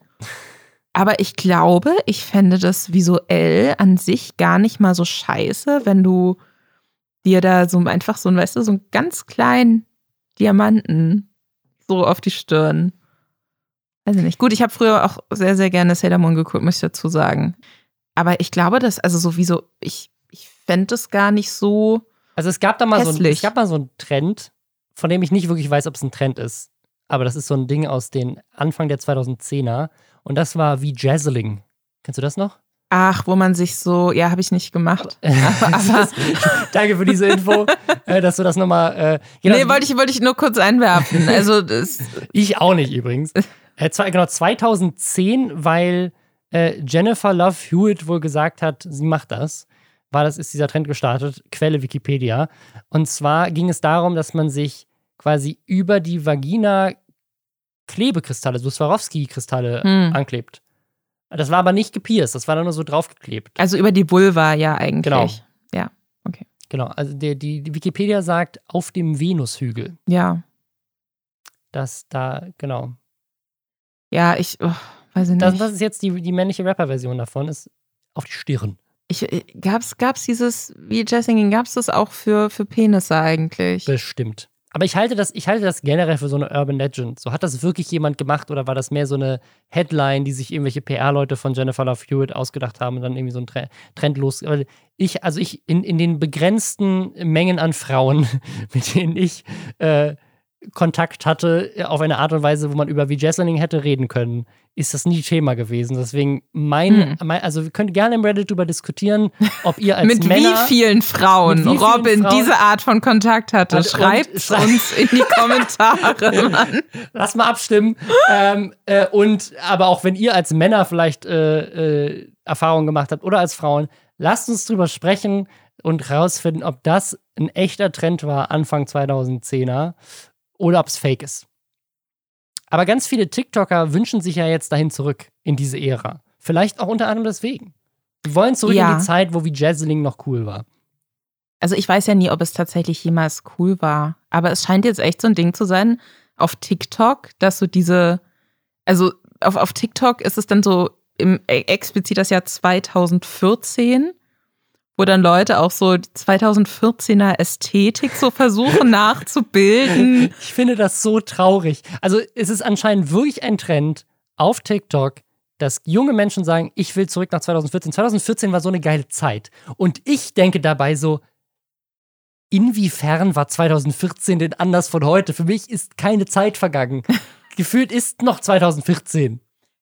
Aber ich glaube, ich fände das visuell an sich gar nicht mal so scheiße, wenn du dir da so einfach so, weißt du, so einen ganz kleinen Diamanten so auf die Stirn. Weiß ich nicht. Gut, ich habe früher auch sehr, sehr gerne Sailor Moon geguckt, muss ich dazu sagen. Aber ich glaube, dass, also sowieso, ich, ich fände es gar nicht so. Also es gab da mal so, ein, Hässlich. es gab mal so einen Trend, von dem ich nicht wirklich weiß, ob es ein Trend ist. Aber das ist so ein Ding aus den Anfang der 2010er. Und das war wie Jazzling. Kennst du das noch? Ach, wo man sich so, ja, habe ich nicht gemacht. aber, danke für diese Info, äh, dass du das nochmal. Äh, nee, wollte ich, wollte ich nur kurz einwerfen. Also, das, ich auch nicht übrigens. Äh, zwei, genau, 2010, weil äh, Jennifer Love Hewitt wohl gesagt hat, sie macht das, war das, ist dieser Trend gestartet. Quelle Wikipedia. Und zwar ging es darum, dass man sich quasi über die Vagina Klebekristalle, so Swarovski-Kristalle Hm. anklebt. Das war aber nicht gepierst, das war dann nur so draufgeklebt. also über die Vulva, ja, eigentlich. Genau. Genau, also die, die, die Wikipedia sagt auf dem Venushügel. Ja. Das da, genau. Ja, ich, oh, weiß ich nicht. Das, das ist jetzt die, die männliche Rapper-Version davon, ist auf die Stirn. ich, äh, gab's, gab's dieses, wie Jessinging, gab's das auch für, für Penisse eigentlich? Bestimmt. Aber ich halte, das, ich halte das generell für so eine Urban Legend. So hat das wirklich jemand gemacht oder war das mehr so eine Headline, die sich irgendwelche PR-Leute von Jennifer Love Hewitt ausgedacht haben und dann irgendwie so ein Tre Trend los. Ich, also ich, in, in den begrenzten Mengen an Frauen, mit denen ich äh, Kontakt hatte, auf eine Art und Weise, wo man über V-Jazzling hätte reden können, ist das nie Thema gewesen. Deswegen mein, mein also wir können gerne im Reddit darüber diskutieren, ob ihr als Mit Männer wie vielen Frauen wie vielen Robin Frauen- diese Art von Kontakt hatte? Und- Schreibt und- schrei- uns in die Kommentare, Mann. Lass mal abstimmen. ähm, äh, und aber auch wenn ihr als Männer vielleicht äh, äh, Erfahrungen gemacht habt oder als Frauen, lasst uns drüber sprechen und rausfinden, ob das ein echter Trend war Anfang 2010er oder ob es fake ist. Aber ganz viele TikToker wünschen sich ja jetzt dahin zurück in diese Ära. Vielleicht auch unter anderem deswegen. Wir wollen zurück Ja. in die Zeit, wo wie Jazzling noch cool war. Also ich weiß ja nie, ob es tatsächlich jemals cool war. Aber es scheint jetzt echt so ein Ding zu sein auf TikTok, dass so diese, also auf, auf TikTok ist es dann so im äh, explizit das Jahr 2014, wo dann Leute auch so die 2014er Ästhetik so versuchen nachzubilden. Ich finde das so traurig. Also es ist anscheinend wirklich ein Trend auf TikTok, dass junge Menschen sagen, ich will zurück nach 2014. 2014 war so eine geile Zeit. Und ich denke dabei so, inwiefern war 2014 denn anders von heute? Für mich ist keine Zeit vergangen. Gefühlt ist noch 2014.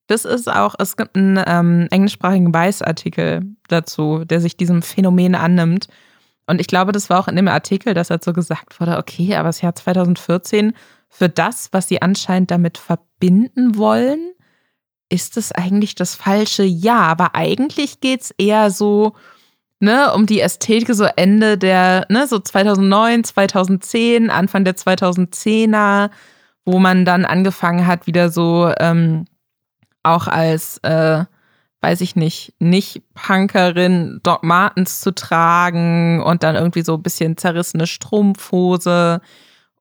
Das ist auch, es gibt einen ähm, englischsprachigen Weiß-Artikel dazu, der sich diesem Phänomen annimmt. Und ich glaube, das war auch in dem Artikel, dass dazu gesagt wurde, okay, aber das Jahr 2014, für das, was sie anscheinend damit verbinden wollen, ist es eigentlich das falsche Jahr. Aber eigentlich geht es eher so, ne, um die Ästhetik, so Ende der, ne, so 2009, 2010, Anfang der 2010er, wo man dann angefangen hat, wieder so, ähm, auch als, äh, weiß ich nicht, nicht Punkerin Doc Martens zu tragen und dann irgendwie so ein bisschen zerrissene Strumpfhose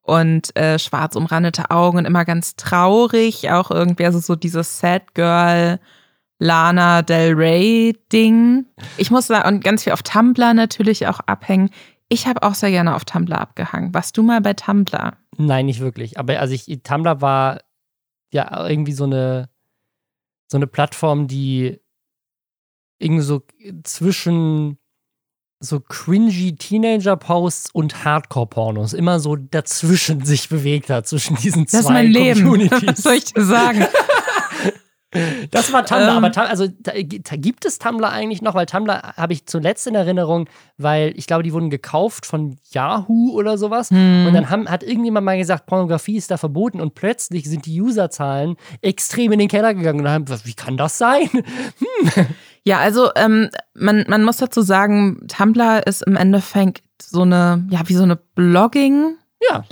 und äh, schwarz umrandete Augen und immer ganz traurig, auch irgendwie, also so dieses Sad Girl Lana Del Rey Ding. Ich muss da und ganz viel auf Tumblr natürlich auch abhängen. Ich habe auch sehr gerne auf Tumblr abgehangen. Warst du mal bei Tumblr? Nein, nicht wirklich. Aber also ich, Tumblr war ja irgendwie so eine, so eine Plattform, die irgendwie so zwischen so cringy Teenager-Posts und Hardcore-Pornos immer so dazwischen sich bewegt hat, zwischen diesen zwei Das ist mein Leben. Communities. Was soll ich dir sagen? Das war Tumblr, Ähm. aber Tum- also da, gibt es Tumblr eigentlich noch, weil Tumblr habe ich zuletzt in Erinnerung, weil ich glaube, die wurden gekauft von Yahoo oder sowas. Hm. Und dann haben, hat irgendjemand mal gesagt, Pornografie ist da verboten und plötzlich sind die Userzahlen extrem in den Keller gegangen. Und haben, wie kann das sein? Ja, also ähm, man, man muss dazu sagen, Tumblr ist im Endeffekt so eine, ja, wie so eine Blogging-Plattform Ja.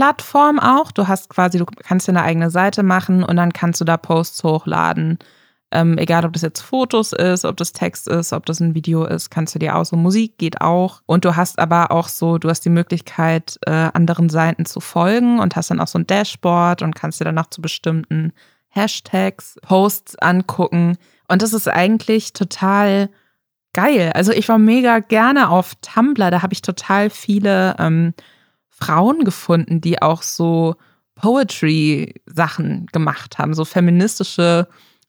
auch. Du hast quasi, du kannst dir eine eigene Seite machen und dann kannst du da Posts hochladen. Ähm, egal, ob das jetzt Fotos ist, ob das Text ist, ob das ein Video ist, kannst du dir auch so Musik geht auch. Und du hast aber auch so, du hast die Möglichkeit, äh, anderen Seiten zu folgen und hast dann auch so ein Dashboard und kannst dir danach zu bestimmten Hashtags, Posts angucken. Und das ist eigentlich total geil. Also ich war mega gerne auf Tumblr. Da habe ich total viele ähm, Frauen gefunden, die auch so Poetry-Sachen gemacht haben. So feministische,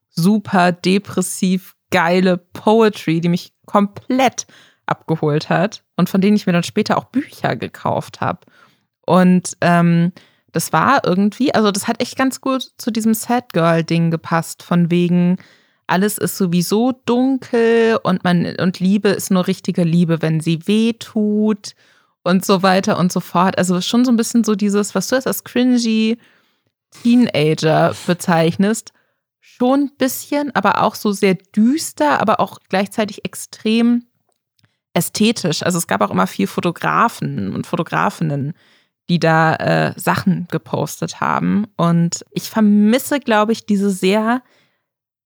super depressiv geile Poetry, die mich komplett abgeholt hat und von denen ich mir dann später auch Bücher gekauft habe. Und ähm, das war irgendwie, also das hat echt ganz gut zu diesem Sad Girl-Ding gepasst, von wegen, alles ist sowieso dunkel und man und Liebe ist nur richtige Liebe, wenn sie weh tut und so weiter und so fort. Also schon so ein bisschen so dieses, was du jetzt als cringy Teenager bezeichnest, schon ein bisschen, aber auch so sehr düster, aber auch gleichzeitig extrem ästhetisch. Also es gab auch immer viel Fotografen und Fotografinnen, die da äh, Sachen gepostet haben. Und ich vermisse, glaube ich, diese sehr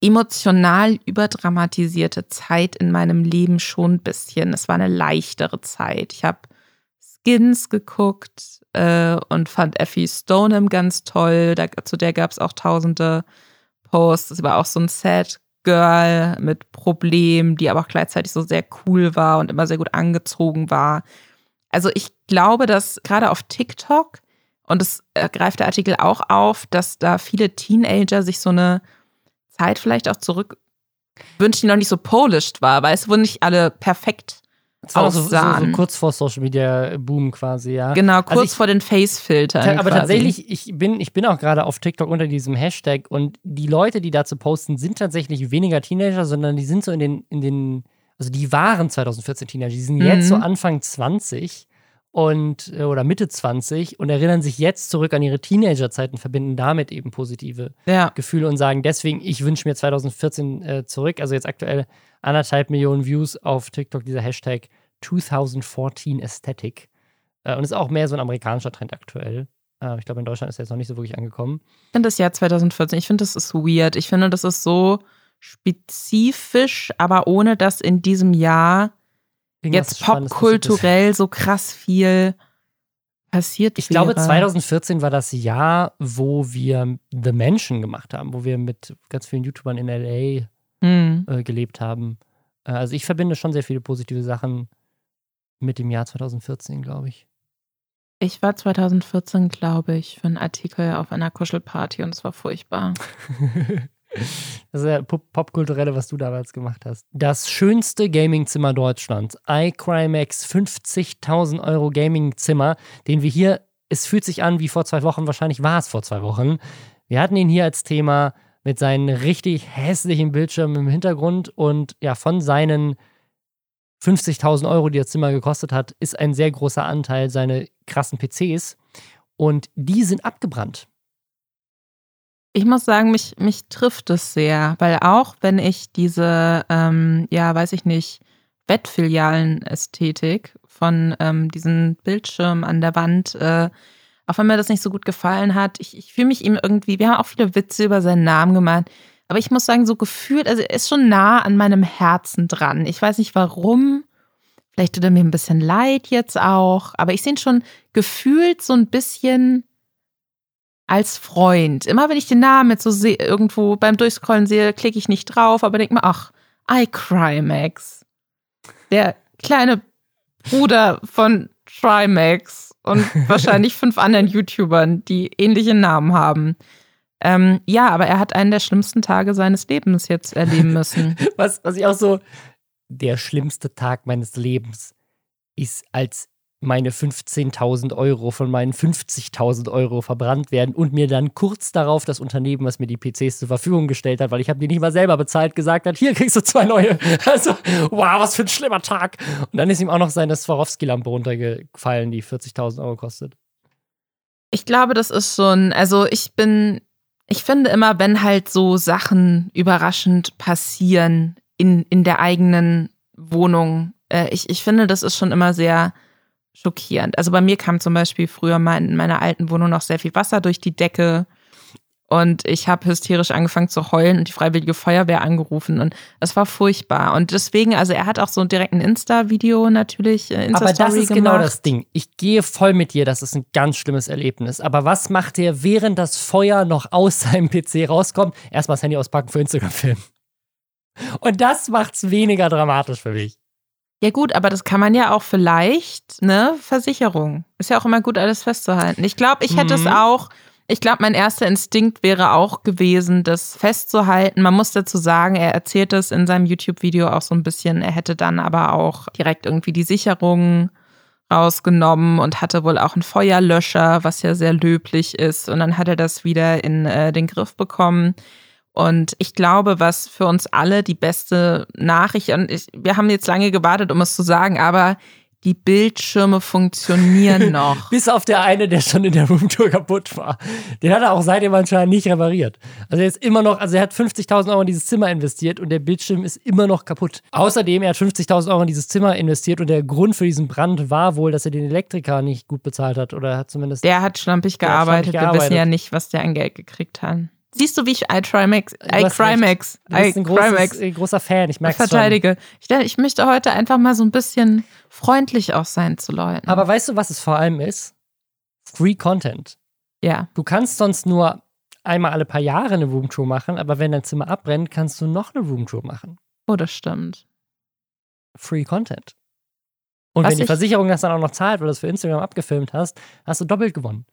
emotional überdramatisierte Zeit in meinem Leben schon ein bisschen. Es war eine leichtere Zeit. Ich habe Skins geguckt äh, und fand Effie Stoneham ganz toll. Da, zu der gab es auch tausende Posts. Es war auch so ein Sad Girl mit Problemen, die aber auch gleichzeitig so sehr cool war und immer sehr gut angezogen war. Also ich glaube, dass gerade auf TikTok, und das greift der Artikel auch auf, dass da viele Teenager sich so eine Zeit vielleicht auch zurück wünschen, die noch nicht so polished war, weil es wurden nicht alle perfekt war so, so, so, kurz vor Social Media Boom quasi, ja. Genau, also kurz also ich, vor den Face-Filtern. Aber quasi. tatsächlich, ich bin, ich bin auch gerade auf TikTok unter diesem Hashtag und die Leute, die dazu posten, sind tatsächlich weniger Teenager, sondern die sind so in den, in den, also die waren 2014 Teenager, die sind mhm. jetzt so Anfang 20 und äh, oder Mitte 20 und erinnern sich jetzt zurück an ihre Teenagerzeiten, verbinden damit eben positive ja. Gefühle und sagen deswegen, ich wünsche mir 2014 äh, zurück. Also jetzt aktuell anderthalb Millionen Views auf TikTok, dieser Hashtag 2014 Aesthetic. Äh, und ist auch mehr so ein amerikanischer Trend aktuell. Äh, ich glaube, in Deutschland ist er jetzt noch nicht so wirklich angekommen. Ich finde das Jahr 2014, ich finde, das ist weird. Ich finde, das ist so spezifisch, aber ohne dass in diesem Jahr jetzt popkulturell so krass viel passiert Ich wäre. glaube, 2014 war das Jahr, wo wir The Mansion gemacht haben, wo wir mit ganz vielen YouTubern in LA mhm. äh, gelebt haben. Äh, also ich verbinde schon sehr viele positive Sachen mit dem Jahr 2014, glaube ich. Ich war 2014, glaube ich, für einen Artikel auf einer Kuschelparty und es war furchtbar. Das ist ja popkulturelle, was du damals gemacht hast. Das schönste Gamingzimmer Deutschlands. iCrimex 50.000 Euro Gamingzimmer, den wir hier, es fühlt sich an wie vor zwei Wochen, wahrscheinlich war es vor zwei Wochen. Wir hatten ihn hier als Thema mit seinen richtig hässlichen Bildschirmen im Hintergrund und ja, von seinen 50.000 Euro, die das Zimmer gekostet hat, ist ein sehr großer Anteil seine krassen PCs und die sind abgebrannt. Ich muss sagen, mich, mich trifft es sehr, weil auch wenn ich diese, ähm, ja, weiß ich nicht, Bettfilialen-Ästhetik von ähm, diesen Bildschirmen an der Wand, äh, auch wenn mir das nicht so gut gefallen hat, ich, ich fühle mich ihm irgendwie, wir haben auch viele Witze über seinen Namen gemacht, aber ich muss sagen, so gefühlt, also er ist schon nah an meinem Herzen dran. Ich weiß nicht warum, vielleicht tut er mir ein bisschen leid jetzt auch, aber ich sehe ihn schon gefühlt so ein bisschen als Freund. Immer wenn ich den Namen jetzt so sehe, irgendwo beim Durchscrollen sehe, klicke ich nicht drauf, aber denke mir, ach, iCrimex. Der kleine Bruder von Trimax und wahrscheinlich fünf anderen YouTubern, die ähnliche Namen haben. Ähm, ja, aber er hat einen der schlimmsten Tage seines Lebens jetzt erleben müssen. was, was ich auch so, der schlimmste Tag meines Lebens ist, als meine 15.000 Euro von meinen 50.000 Euro verbrannt werden und mir dann kurz darauf das Unternehmen, was mir die PCs zur Verfügung gestellt hat, weil ich habe die nicht mal selber bezahlt, gesagt hat, hier kriegst du zwei neue. Also, wow, was für ein schlimmer Tag. Und dann ist ihm auch noch seine Swarovski-Lampe runtergefallen, die 40.000 Euro kostet. Ich glaube, das ist schon, also ich bin, ich finde immer, wenn halt so Sachen überraschend passieren in, in der eigenen Wohnung, äh, ich, ich finde, das ist schon immer sehr schockierend. Also bei mir kam zum Beispiel früher mein, in meiner alten Wohnung noch sehr viel Wasser durch die Decke. Und ich habe hysterisch angefangen zu heulen und die Freiwillige Feuerwehr angerufen. Und es war furchtbar. Und deswegen, also er hat auch so direkt ein Insta-Video natürlich. Äh, Insta aber das ist genau gemacht. genau das Ding. Ich gehe voll mit dir, das ist ein ganz schlimmes Erlebnis. Aber was macht er, während das Feuer noch aus seinem PC rauskommt? Erstmal das Handy auspacken für Instagram-Film. Und das macht's weniger dramatisch für mich. Ja gut, aber das kann man ja auch vielleicht, ne? Versicherung. Ist ja auch immer gut, alles festzuhalten. Ich glaube, ich hätte mhm. es auch, Ich glaube, mein erster Instinkt wäre auch gewesen, das festzuhalten. Man muss dazu sagen, er erzählt es in seinem YouTube-Video auch so ein bisschen. Er hätte dann aber auch direkt irgendwie die Sicherungen rausgenommen und hatte wohl auch einen Feuerlöscher, was ja sehr löblich ist. Und dann hat er das wieder in äh, den Griff bekommen. Und ich glaube, was für uns alle die beste Nachricht, und ich, wir haben jetzt lange gewartet, um es zu sagen, aber die Bildschirme funktionieren noch. Bis auf der eine, der schon in der Roomtour kaputt war. Den hat er auch seitdem anscheinend nicht repariert. Also er ist immer noch, also er hat 50.000 Euro in dieses Zimmer investiert und der Bildschirm ist immer noch kaputt. Außerdem, er hat 50.000 Euro in dieses Zimmer investiert und der Grund für diesen Brand war wohl, dass er den Elektriker nicht gut bezahlt hat oder hat zumindest. Der hat schlampig gearbeitet. Hat schlampig gearbeitet. Wir wissen ja nicht, was der an Geld gekriegt hat. Siehst du, wie ich iCrimex, iCrimex, bist ein, ein großer Fan, ich merke verteidige. Ich, ich möchte heute einfach mal so ein bisschen freundlich auch sein zu Leuten. Aber weißt du, was es vor allem ist? Free Content. Ja. Du kannst sonst nur einmal alle paar Jahre eine Roomtour machen, aber wenn dein Zimmer abbrennt, kannst du noch eine Roomtour machen. Oh, das stimmt. Free Content. Und was wenn die Versicherung das dann auch noch zahlt, weil du das für Instagram abgefilmt hast, hast du doppelt gewonnen.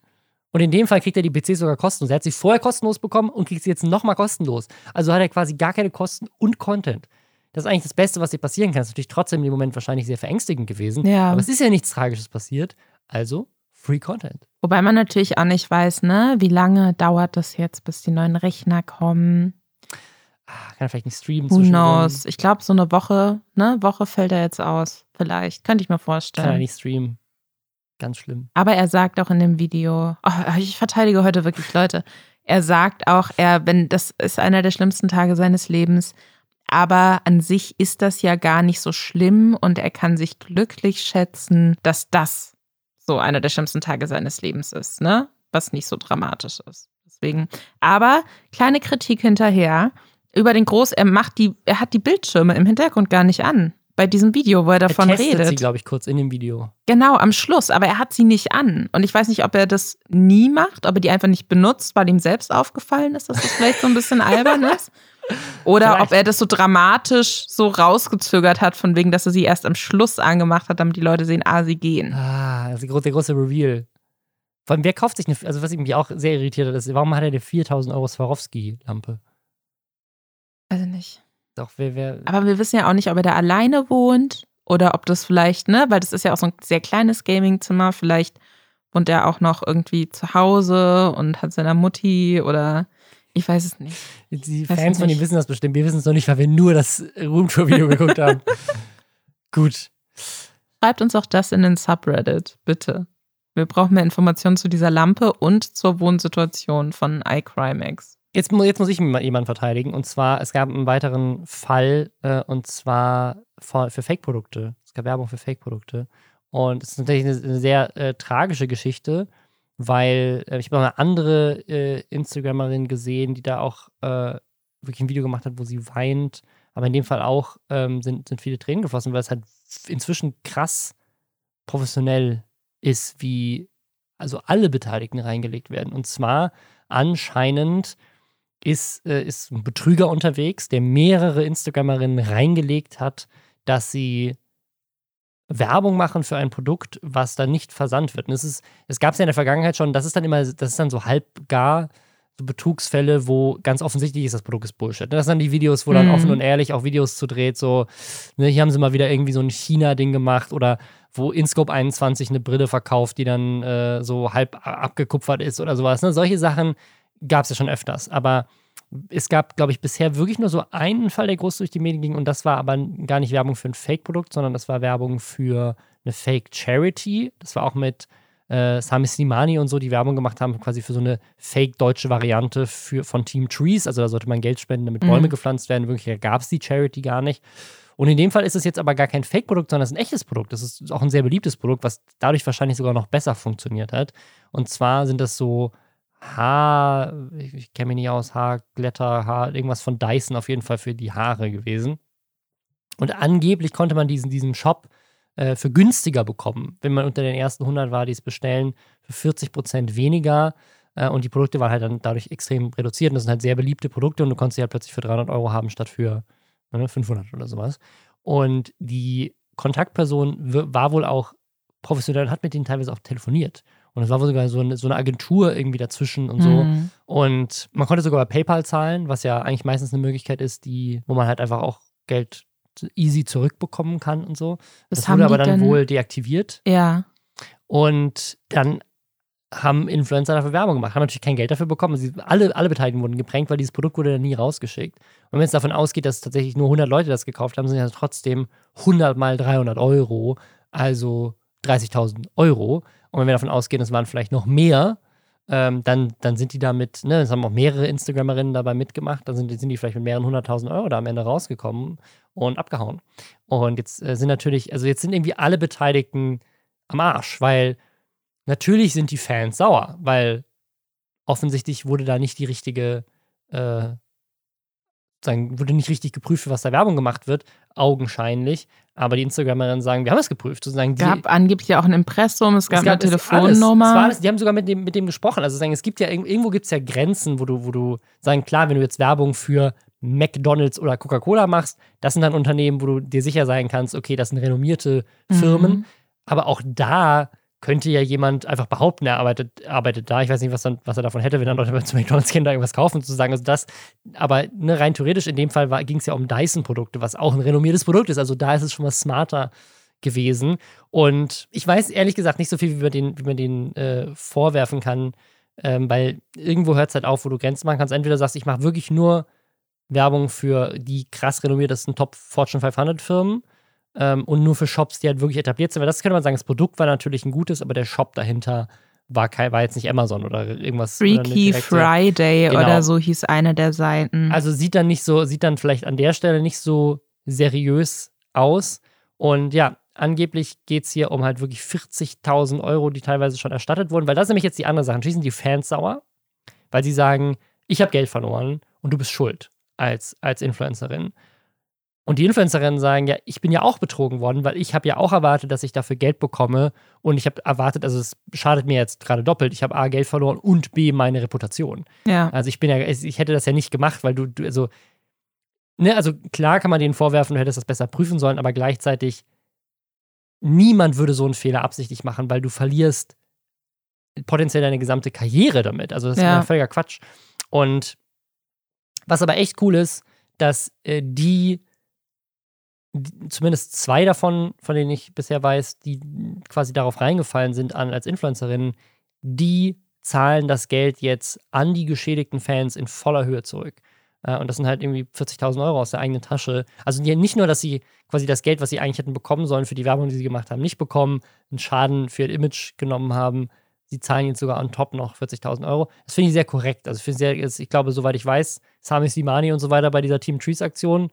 Und in dem Fall kriegt er die PCs sogar kostenlos. Er hat sie vorher kostenlos bekommen und kriegt sie jetzt nochmal kostenlos. Also hat er quasi gar keine Kosten und Content. Das ist eigentlich das Beste, was dir passieren kann. Das ist natürlich trotzdem im Moment wahrscheinlich sehr verängstigend gewesen. Ja. Aber es ist ja nichts Tragisches passiert. Also Free Content. Wobei man natürlich auch nicht weiß, ne, wie lange dauert das jetzt, bis die neuen Rechner kommen. Ah, kann er vielleicht nicht streamen. Who knows? Ich glaube, so eine Woche, ne, Woche fällt er jetzt aus. Vielleicht. Könnte ich mir vorstellen. Kann er nicht streamen. Ganz schlimm. Aber er sagt auch in dem Video, oh, ich verteidige heute wirklich Leute. Er sagt auch, er, wenn das ist einer der schlimmsten Tage seines Lebens, aber an sich ist das ja gar nicht so schlimm und er kann sich glücklich schätzen, dass das so einer der schlimmsten Tage seines Lebens ist, ne? Was nicht so dramatisch ist. Deswegen. Aber kleine Kritik hinterher über den Groß, er macht die, er hat die Bildschirme im Hintergrund gar nicht an bei diesem Video, wo er davon er redet. sie, glaube ich, kurz in dem Video. Genau, am Schluss, aber er hat sie nicht an. Und ich weiß nicht, ob er das nie macht, ob er die einfach nicht benutzt, weil ihm selbst aufgefallen ist, dass das vielleicht so ein bisschen albern ist. Oder vielleicht. ob er das so dramatisch so rausgezögert hat, von wegen, dass er sie erst am Schluss angemacht hat, damit die Leute sehen, ah, sie gehen. Ah, also der große Reveal. Vor allem, wer kauft sich eine, also was mich auch sehr irritiert hat, ist, warum hat er eine 4000 Euro Swarovski-Lampe? Ich nicht. Doch, wer, wer. Aber wir wissen ja auch nicht, ob er da alleine wohnt oder ob das vielleicht, ne, weil das ist ja auch so ein sehr kleines Gaming-Zimmer, vielleicht wohnt er auch noch irgendwie zu Hause und hat seiner Mutti oder ich weiß es nicht. Die Fans von ihm wissen das bestimmt. Wir wissen es noch nicht, weil wir nur das Roomtour-Video geguckt haben. Gut. Schreibt uns auch das in den Subreddit, bitte. Wir brauchen mehr Informationen zu dieser Lampe und zur Wohnsituation von iCrimex. Jetzt, jetzt muss ich jemanden verteidigen. Und zwar, es gab einen weiteren Fall, äh, und zwar für, für Fake-Produkte. Es gab Werbung für Fake-Produkte. Und es ist natürlich eine, eine sehr äh, tragische Geschichte, weil äh, ich habe noch eine andere äh, Instagramerin gesehen, die da auch äh, wirklich ein Video gemacht hat, wo sie weint. Aber in dem Fall auch ähm, sind, sind viele Tränen geflossen, weil es halt inzwischen krass professionell ist, wie also alle Beteiligten reingelegt werden. Und zwar anscheinend ist, äh, ist ein Betrüger unterwegs, der mehrere Instagramerinnen reingelegt hat, dass sie Werbung machen für ein Produkt, was dann nicht versandt wird. Und es, ist, es gab es ja in der Vergangenheit schon, das ist dann immer, das ist dann so halb gar so Betrugsfälle, wo ganz offensichtlich ist, das Produkt ist Bullshit. Das sind dann die Videos, wo dann mhm. offen und ehrlich auch Videos zu dreht, so, ne, hier haben sie mal wieder irgendwie so ein China-Ding gemacht oder wo InScope 21 eine Brille verkauft, die dann äh, so halb abgekupfert ist oder sowas. Ne? Solche Sachen gab es ja schon öfters. Aber es gab, glaube ich, bisher wirklich nur so einen Fall, der groß durch die Medien ging. Und das war aber gar nicht Werbung für ein Fake-Produkt, sondern das war Werbung für eine Fake-Charity. Das war auch mit äh, Sami Slimani und so, die Werbung gemacht haben, quasi für so eine fake-deutsche Variante für, von Team Trees. Also da sollte man Geld spenden, damit Bäume mhm. gepflanzt werden. Wirklich gab es die Charity gar nicht. Und in dem Fall ist es jetzt aber gar kein Fake-Produkt, sondern es ist ein echtes Produkt. Das ist auch ein sehr beliebtes Produkt, was dadurch wahrscheinlich sogar noch besser funktioniert hat. Und zwar sind das so Haar, ich, ich kenne mich nicht aus, Haarglätter, Haar, irgendwas von Dyson auf jeden Fall für die Haare gewesen. Und angeblich konnte man diesen, diesen Shop äh, für günstiger bekommen, wenn man unter den ersten 100 war, die es bestellen, für 40 Prozent weniger. Äh, und die Produkte waren halt dann dadurch extrem reduziert. Und das sind halt sehr beliebte Produkte und du konntest sie halt plötzlich für 300 Euro haben statt für ne, 500 oder sowas. Und die Kontaktperson war wohl auch professionell und hat mit denen teilweise auch telefoniert Und es war wohl sogar so eine, so eine Agentur irgendwie dazwischen und so. Mhm. Und man konnte sogar bei PayPal zahlen, was ja eigentlich meistens eine Möglichkeit ist, die, wo man halt einfach auch Geld easy zurückbekommen kann und so. Was Das haben wurde aber dann wohl deaktiviert. Ja. Und dann haben Influencer dafür Werbung gemacht, haben natürlich kein Geld dafür bekommen. Sie, alle, alle Beteiligten wurden geprankt, weil dieses Produkt wurde dann nie rausgeschickt. Und wenn es davon ausgeht, dass tatsächlich nur 100 Leute das gekauft haben, sind ja trotzdem 100 mal 300 Euro, also 30.000 Euro. Und wenn wir davon ausgehen, es waren vielleicht noch mehr, ähm, dann, dann sind die damit, ne, es haben auch mehrere Instagramerinnen dabei mitgemacht, dann sind, sind die vielleicht mit mehreren hunderttausend Euro da am Ende rausgekommen und abgehauen. Und jetzt äh, sind natürlich, also jetzt sind irgendwie alle Beteiligten am Arsch, weil natürlich sind die Fans sauer, weil offensichtlich wurde da nicht die richtige, äh, sagen, wurde nicht richtig geprüft, für was da Werbung gemacht wird, augenscheinlich. Aber die Instagramerinnen sagen, wir haben es geprüft. Sozusagen, die, gab angeblich auch ein Impressum, es gab, es gab eine es- alles. Telefonnummer. Es war alles, die haben sogar mit dem, mit dem gesprochen. Also sagen, es gibt ja irg- irgendwo gibt es ja Grenzen, wo du, wo du sagen, klar, wenn du jetzt Werbung für McDonalds oder Coca-Cola machst, das sind dann Unternehmen, wo du dir sicher sein kannst, okay, das sind renommierte Firmen. Mhm. Aber auch da könnte ja jemand einfach behaupten, er arbeitet, arbeitet da. Ich weiß nicht, was, dann, was er davon hätte, wenn dann Leute zu McDonalds gehen, da irgendwas kaufen, sozusagen. Also das, aber ne, rein theoretisch, in dem Fall ging es ja um Dyson-Produkte, was auch ein renommiertes Produkt ist. Also da ist es schon mal smarter gewesen. Und ich weiß ehrlich gesagt nicht so viel, wie man den, wie man den äh, vorwerfen kann, ähm, weil irgendwo hört es halt auf, wo du Grenzen machen kannst. Entweder sagst, ich mache wirklich nur Werbung für die krass renommiertesten Top Fortune 500 Firmen ähm, und nur für Shops, die halt wirklich etabliert sind. Weil das könnte man sagen, das Produkt war natürlich ein gutes, aber der Shop dahinter war, kein, war jetzt nicht Amazon oder irgendwas. oder Freaky direkte- Friday Genau. oder so hieß eine der Seiten. Also sieht dann nicht so, sieht dann vielleicht an der Stelle nicht so seriös aus. Und ja, angeblich geht es hier um halt wirklich 40.000 Euro, die teilweise schon erstattet wurden, weil das ist nämlich jetzt die andere Sache. Schließlich sind die Fans sauer, weil sie sagen, ich habe Geld verloren und du bist schuld als, als Influencerin. Und die Influencerinnen sagen, ja, ich bin ja auch betrogen worden, weil ich habe ja auch erwartet, dass ich dafür Geld bekomme und ich habe erwartet, also es schadet mir jetzt gerade doppelt. Ich habe A, Geld verloren und B, meine Reputation. ja. Also ich bin ja, ich hätte das ja nicht gemacht, weil du, du also, ne, also klar kann man denen vorwerfen, du hättest das besser prüfen sollen, aber gleichzeitig niemand würde so einen Fehler absichtlich machen, weil du verlierst potenziell deine gesamte Karriere damit. Also das ist Ja. ja völliger Quatsch. Und was aber echt cool ist, dass äh, die, zumindest zwei davon, von denen ich bisher weiß, die quasi darauf reingefallen sind an als Influencerinnen, die zahlen das Geld jetzt an die geschädigten Fans in voller Höhe zurück. Äh, und das sind halt irgendwie 40.000 Euro aus der eigenen Tasche. Also nicht nur, dass sie quasi das Geld, was sie eigentlich hätten bekommen sollen für die Werbung, die sie gemacht haben, nicht bekommen, einen Schaden für ihr Image genommen haben. Sie zahlen jetzt sogar on top noch 40.000 Euro. Das finde ich sehr korrekt. Also ich, sehr, ich glaube, soweit ich weiß, Sami Slimani und so weiter bei dieser Team Trees Aktion,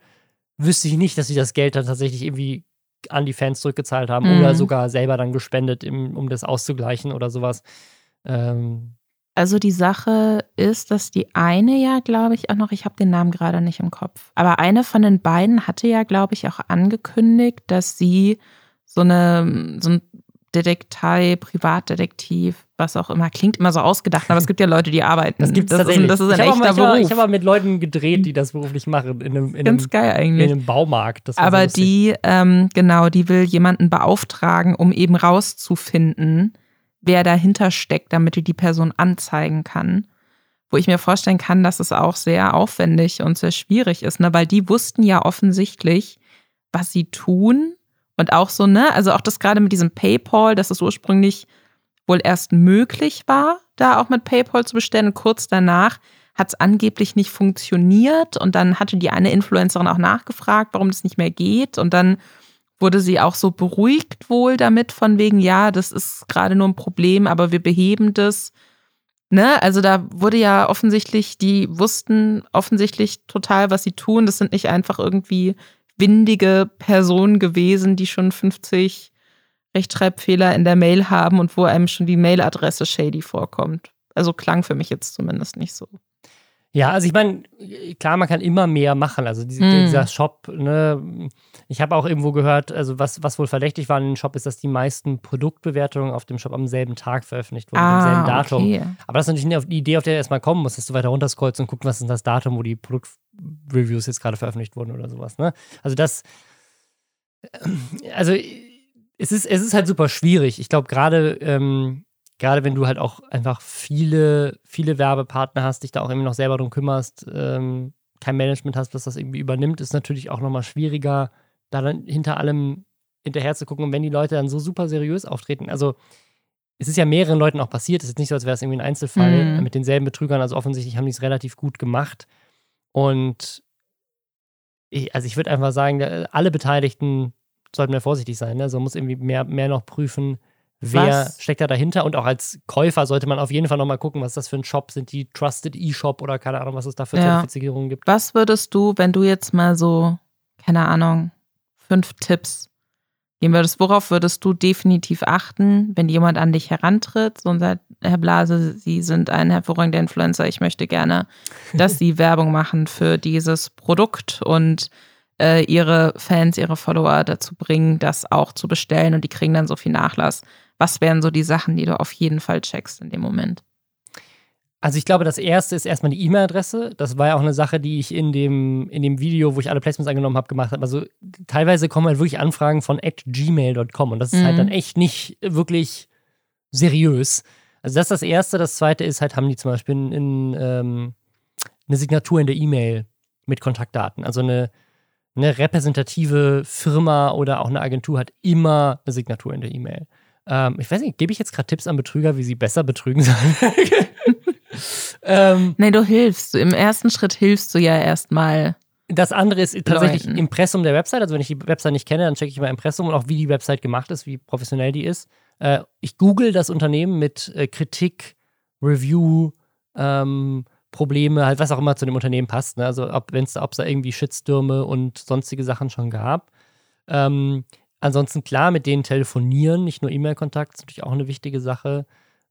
wüsste ich nicht, dass sie das Geld dann tatsächlich irgendwie an die Fans zurückgezahlt haben Mhm. oder sogar selber dann gespendet, um das auszugleichen oder sowas. Ähm, Also die Sache ist, dass die eine ja, glaube ich, auch noch, ich habe den Namen gerade nicht im Kopf, aber eine von den beiden hatte ja, glaube ich, auch angekündigt, dass sie so eine so ein Detektei, Privatdetektiv, was auch immer, klingt immer so ausgedacht, aber es gibt ja Leute, die arbeiten. das gibt es tatsächlich. Ist, das ist ein ich habe auch mal- echter ich habe habe auch mit Leuten gedreht, die das beruflich machen, in einem, in einem, Ganz geil in eigentlich. einem Baumarkt. So Aber lustig. die, ähm, genau, die will jemanden beauftragen, um eben rauszufinden, wer dahinter steckt, damit die die Person anzeigen kann. Wo ich mir vorstellen kann, dass es auch sehr aufwendig und sehr schwierig ist, ne? weil die wussten ja offensichtlich, was sie tun. Und auch so, ne, also auch das gerade mit diesem PayPal, dass es ursprünglich wohl erst möglich war, da auch mit PayPal zu bestellen. Kurz danach hat es angeblich nicht funktioniert. Und dann hatte die eine Influencerin auch nachgefragt, warum das nicht mehr geht. Und dann wurde sie auch so beruhigt wohl damit, von wegen, ja, das ist gerade nur ein Problem, aber wir beheben das. Ne? Also da wurde ja offensichtlich, die wussten offensichtlich total, was sie tun. Das sind nicht einfach irgendwie windige Personen gewesen, die schon 50 Rechtschreibfehler in der Mail haben und wo einem schon die Mailadresse shady vorkommt. Also klang für mich jetzt zumindest nicht so. Ja, also ich meine, klar, man kann immer mehr machen. Also diese, Mm. dieser Shop, ne, ich habe auch irgendwo gehört, also was, was wohl verdächtig war in dem Shop, ist, dass die meisten Produktbewertungen auf dem Shop am selben Tag veröffentlicht wurden, am selben Datum. Ah, okay. Aber das ist natürlich eine Idee, auf der du erstmal kommen musst, dass du weiter runterscrollst und guckst, was ist das Datum, wo die Produktreviews jetzt gerade veröffentlicht wurden oder sowas. Ne? Also das, also es ist, es ist halt super schwierig. Ich glaube, gerade ähm, gerade wenn du halt auch einfach viele, viele Werbepartner hast, dich da auch irgendwie noch selber drum kümmerst, ähm, kein Management hast, was das irgendwie übernimmt, ist natürlich auch nochmal schwieriger, da dann hinter allem hinterher zu gucken. Und wenn die Leute dann so super seriös auftreten, also es ist ja mehreren Leuten auch passiert, es ist nicht so, als wäre es irgendwie ein Einzelfall Mhm. mit denselben Betrügern, also offensichtlich haben die es relativ gut gemacht. Und ich, also ich würde einfach sagen, alle Beteiligten sollten mehr vorsichtig sein. Ne? Also man muss irgendwie mehr, mehr noch prüfen, wer Was? steckt da dahinter. Und auch als Käufer sollte man auf jeden Fall nochmal gucken, was ist das für ein Shop, sind die Trusted E-Shop oder keine Ahnung, was es da für Ja. Zertifizierungen gibt. Was würdest du, wenn du jetzt mal so, keine Ahnung, fünf Tipps geben würdest, worauf würdest du definitiv achten, wenn jemand an dich herantritt so und sagt, Herr Blase, Sie sind ein hervorragender Influencer, ich möchte gerne, dass Sie Werbung machen für dieses Produkt und äh, Ihre Fans, Ihre Follower dazu bringen, das auch zu bestellen und die kriegen dann so viel Nachlass. Was wären so die Sachen, die du auf jeden Fall checkst in dem Moment? Also ich glaube, das erste ist erstmal die E-Mail-Adresse. Das war ja auch eine Sache, die ich in dem, in dem Video, wo ich alle Placements angenommen habe, gemacht habe. Also teilweise kommen halt wirklich Anfragen von at gmail.com und das ist halt Mhm. dann echt nicht wirklich seriös. Also das ist das Erste. Das Zweite ist halt, haben die zum Beispiel in, in, ähm, eine Signatur in der E-Mail mit Kontaktdaten. Also eine, eine repräsentative Firma oder auch eine Agentur hat immer eine Signatur in der E-Mail. Ähm, ich weiß nicht, gebe ich jetzt gerade Tipps an Betrüger, wie sie besser betrügen sollen? ähm, Nee, du hilfst. Im ersten Schritt hilfst du ja erstmal. das andere ist tatsächlich Leuten. Impressum der Website. Also wenn ich die Website nicht kenne, dann checke ich mal Impressum und auch wie die Website gemacht ist, wie professionell die ist. Äh, ich google das Unternehmen mit äh, Kritik, Review, ähm, Probleme, halt was auch immer zu dem Unternehmen passt. Ne? Also ob es da, irgendwie Shitstürme und sonstige Sachen schon gab. Ähm, ansonsten klar, mit denen telefonieren, nicht nur E-Mail-Kontakt, ist natürlich auch eine wichtige Sache.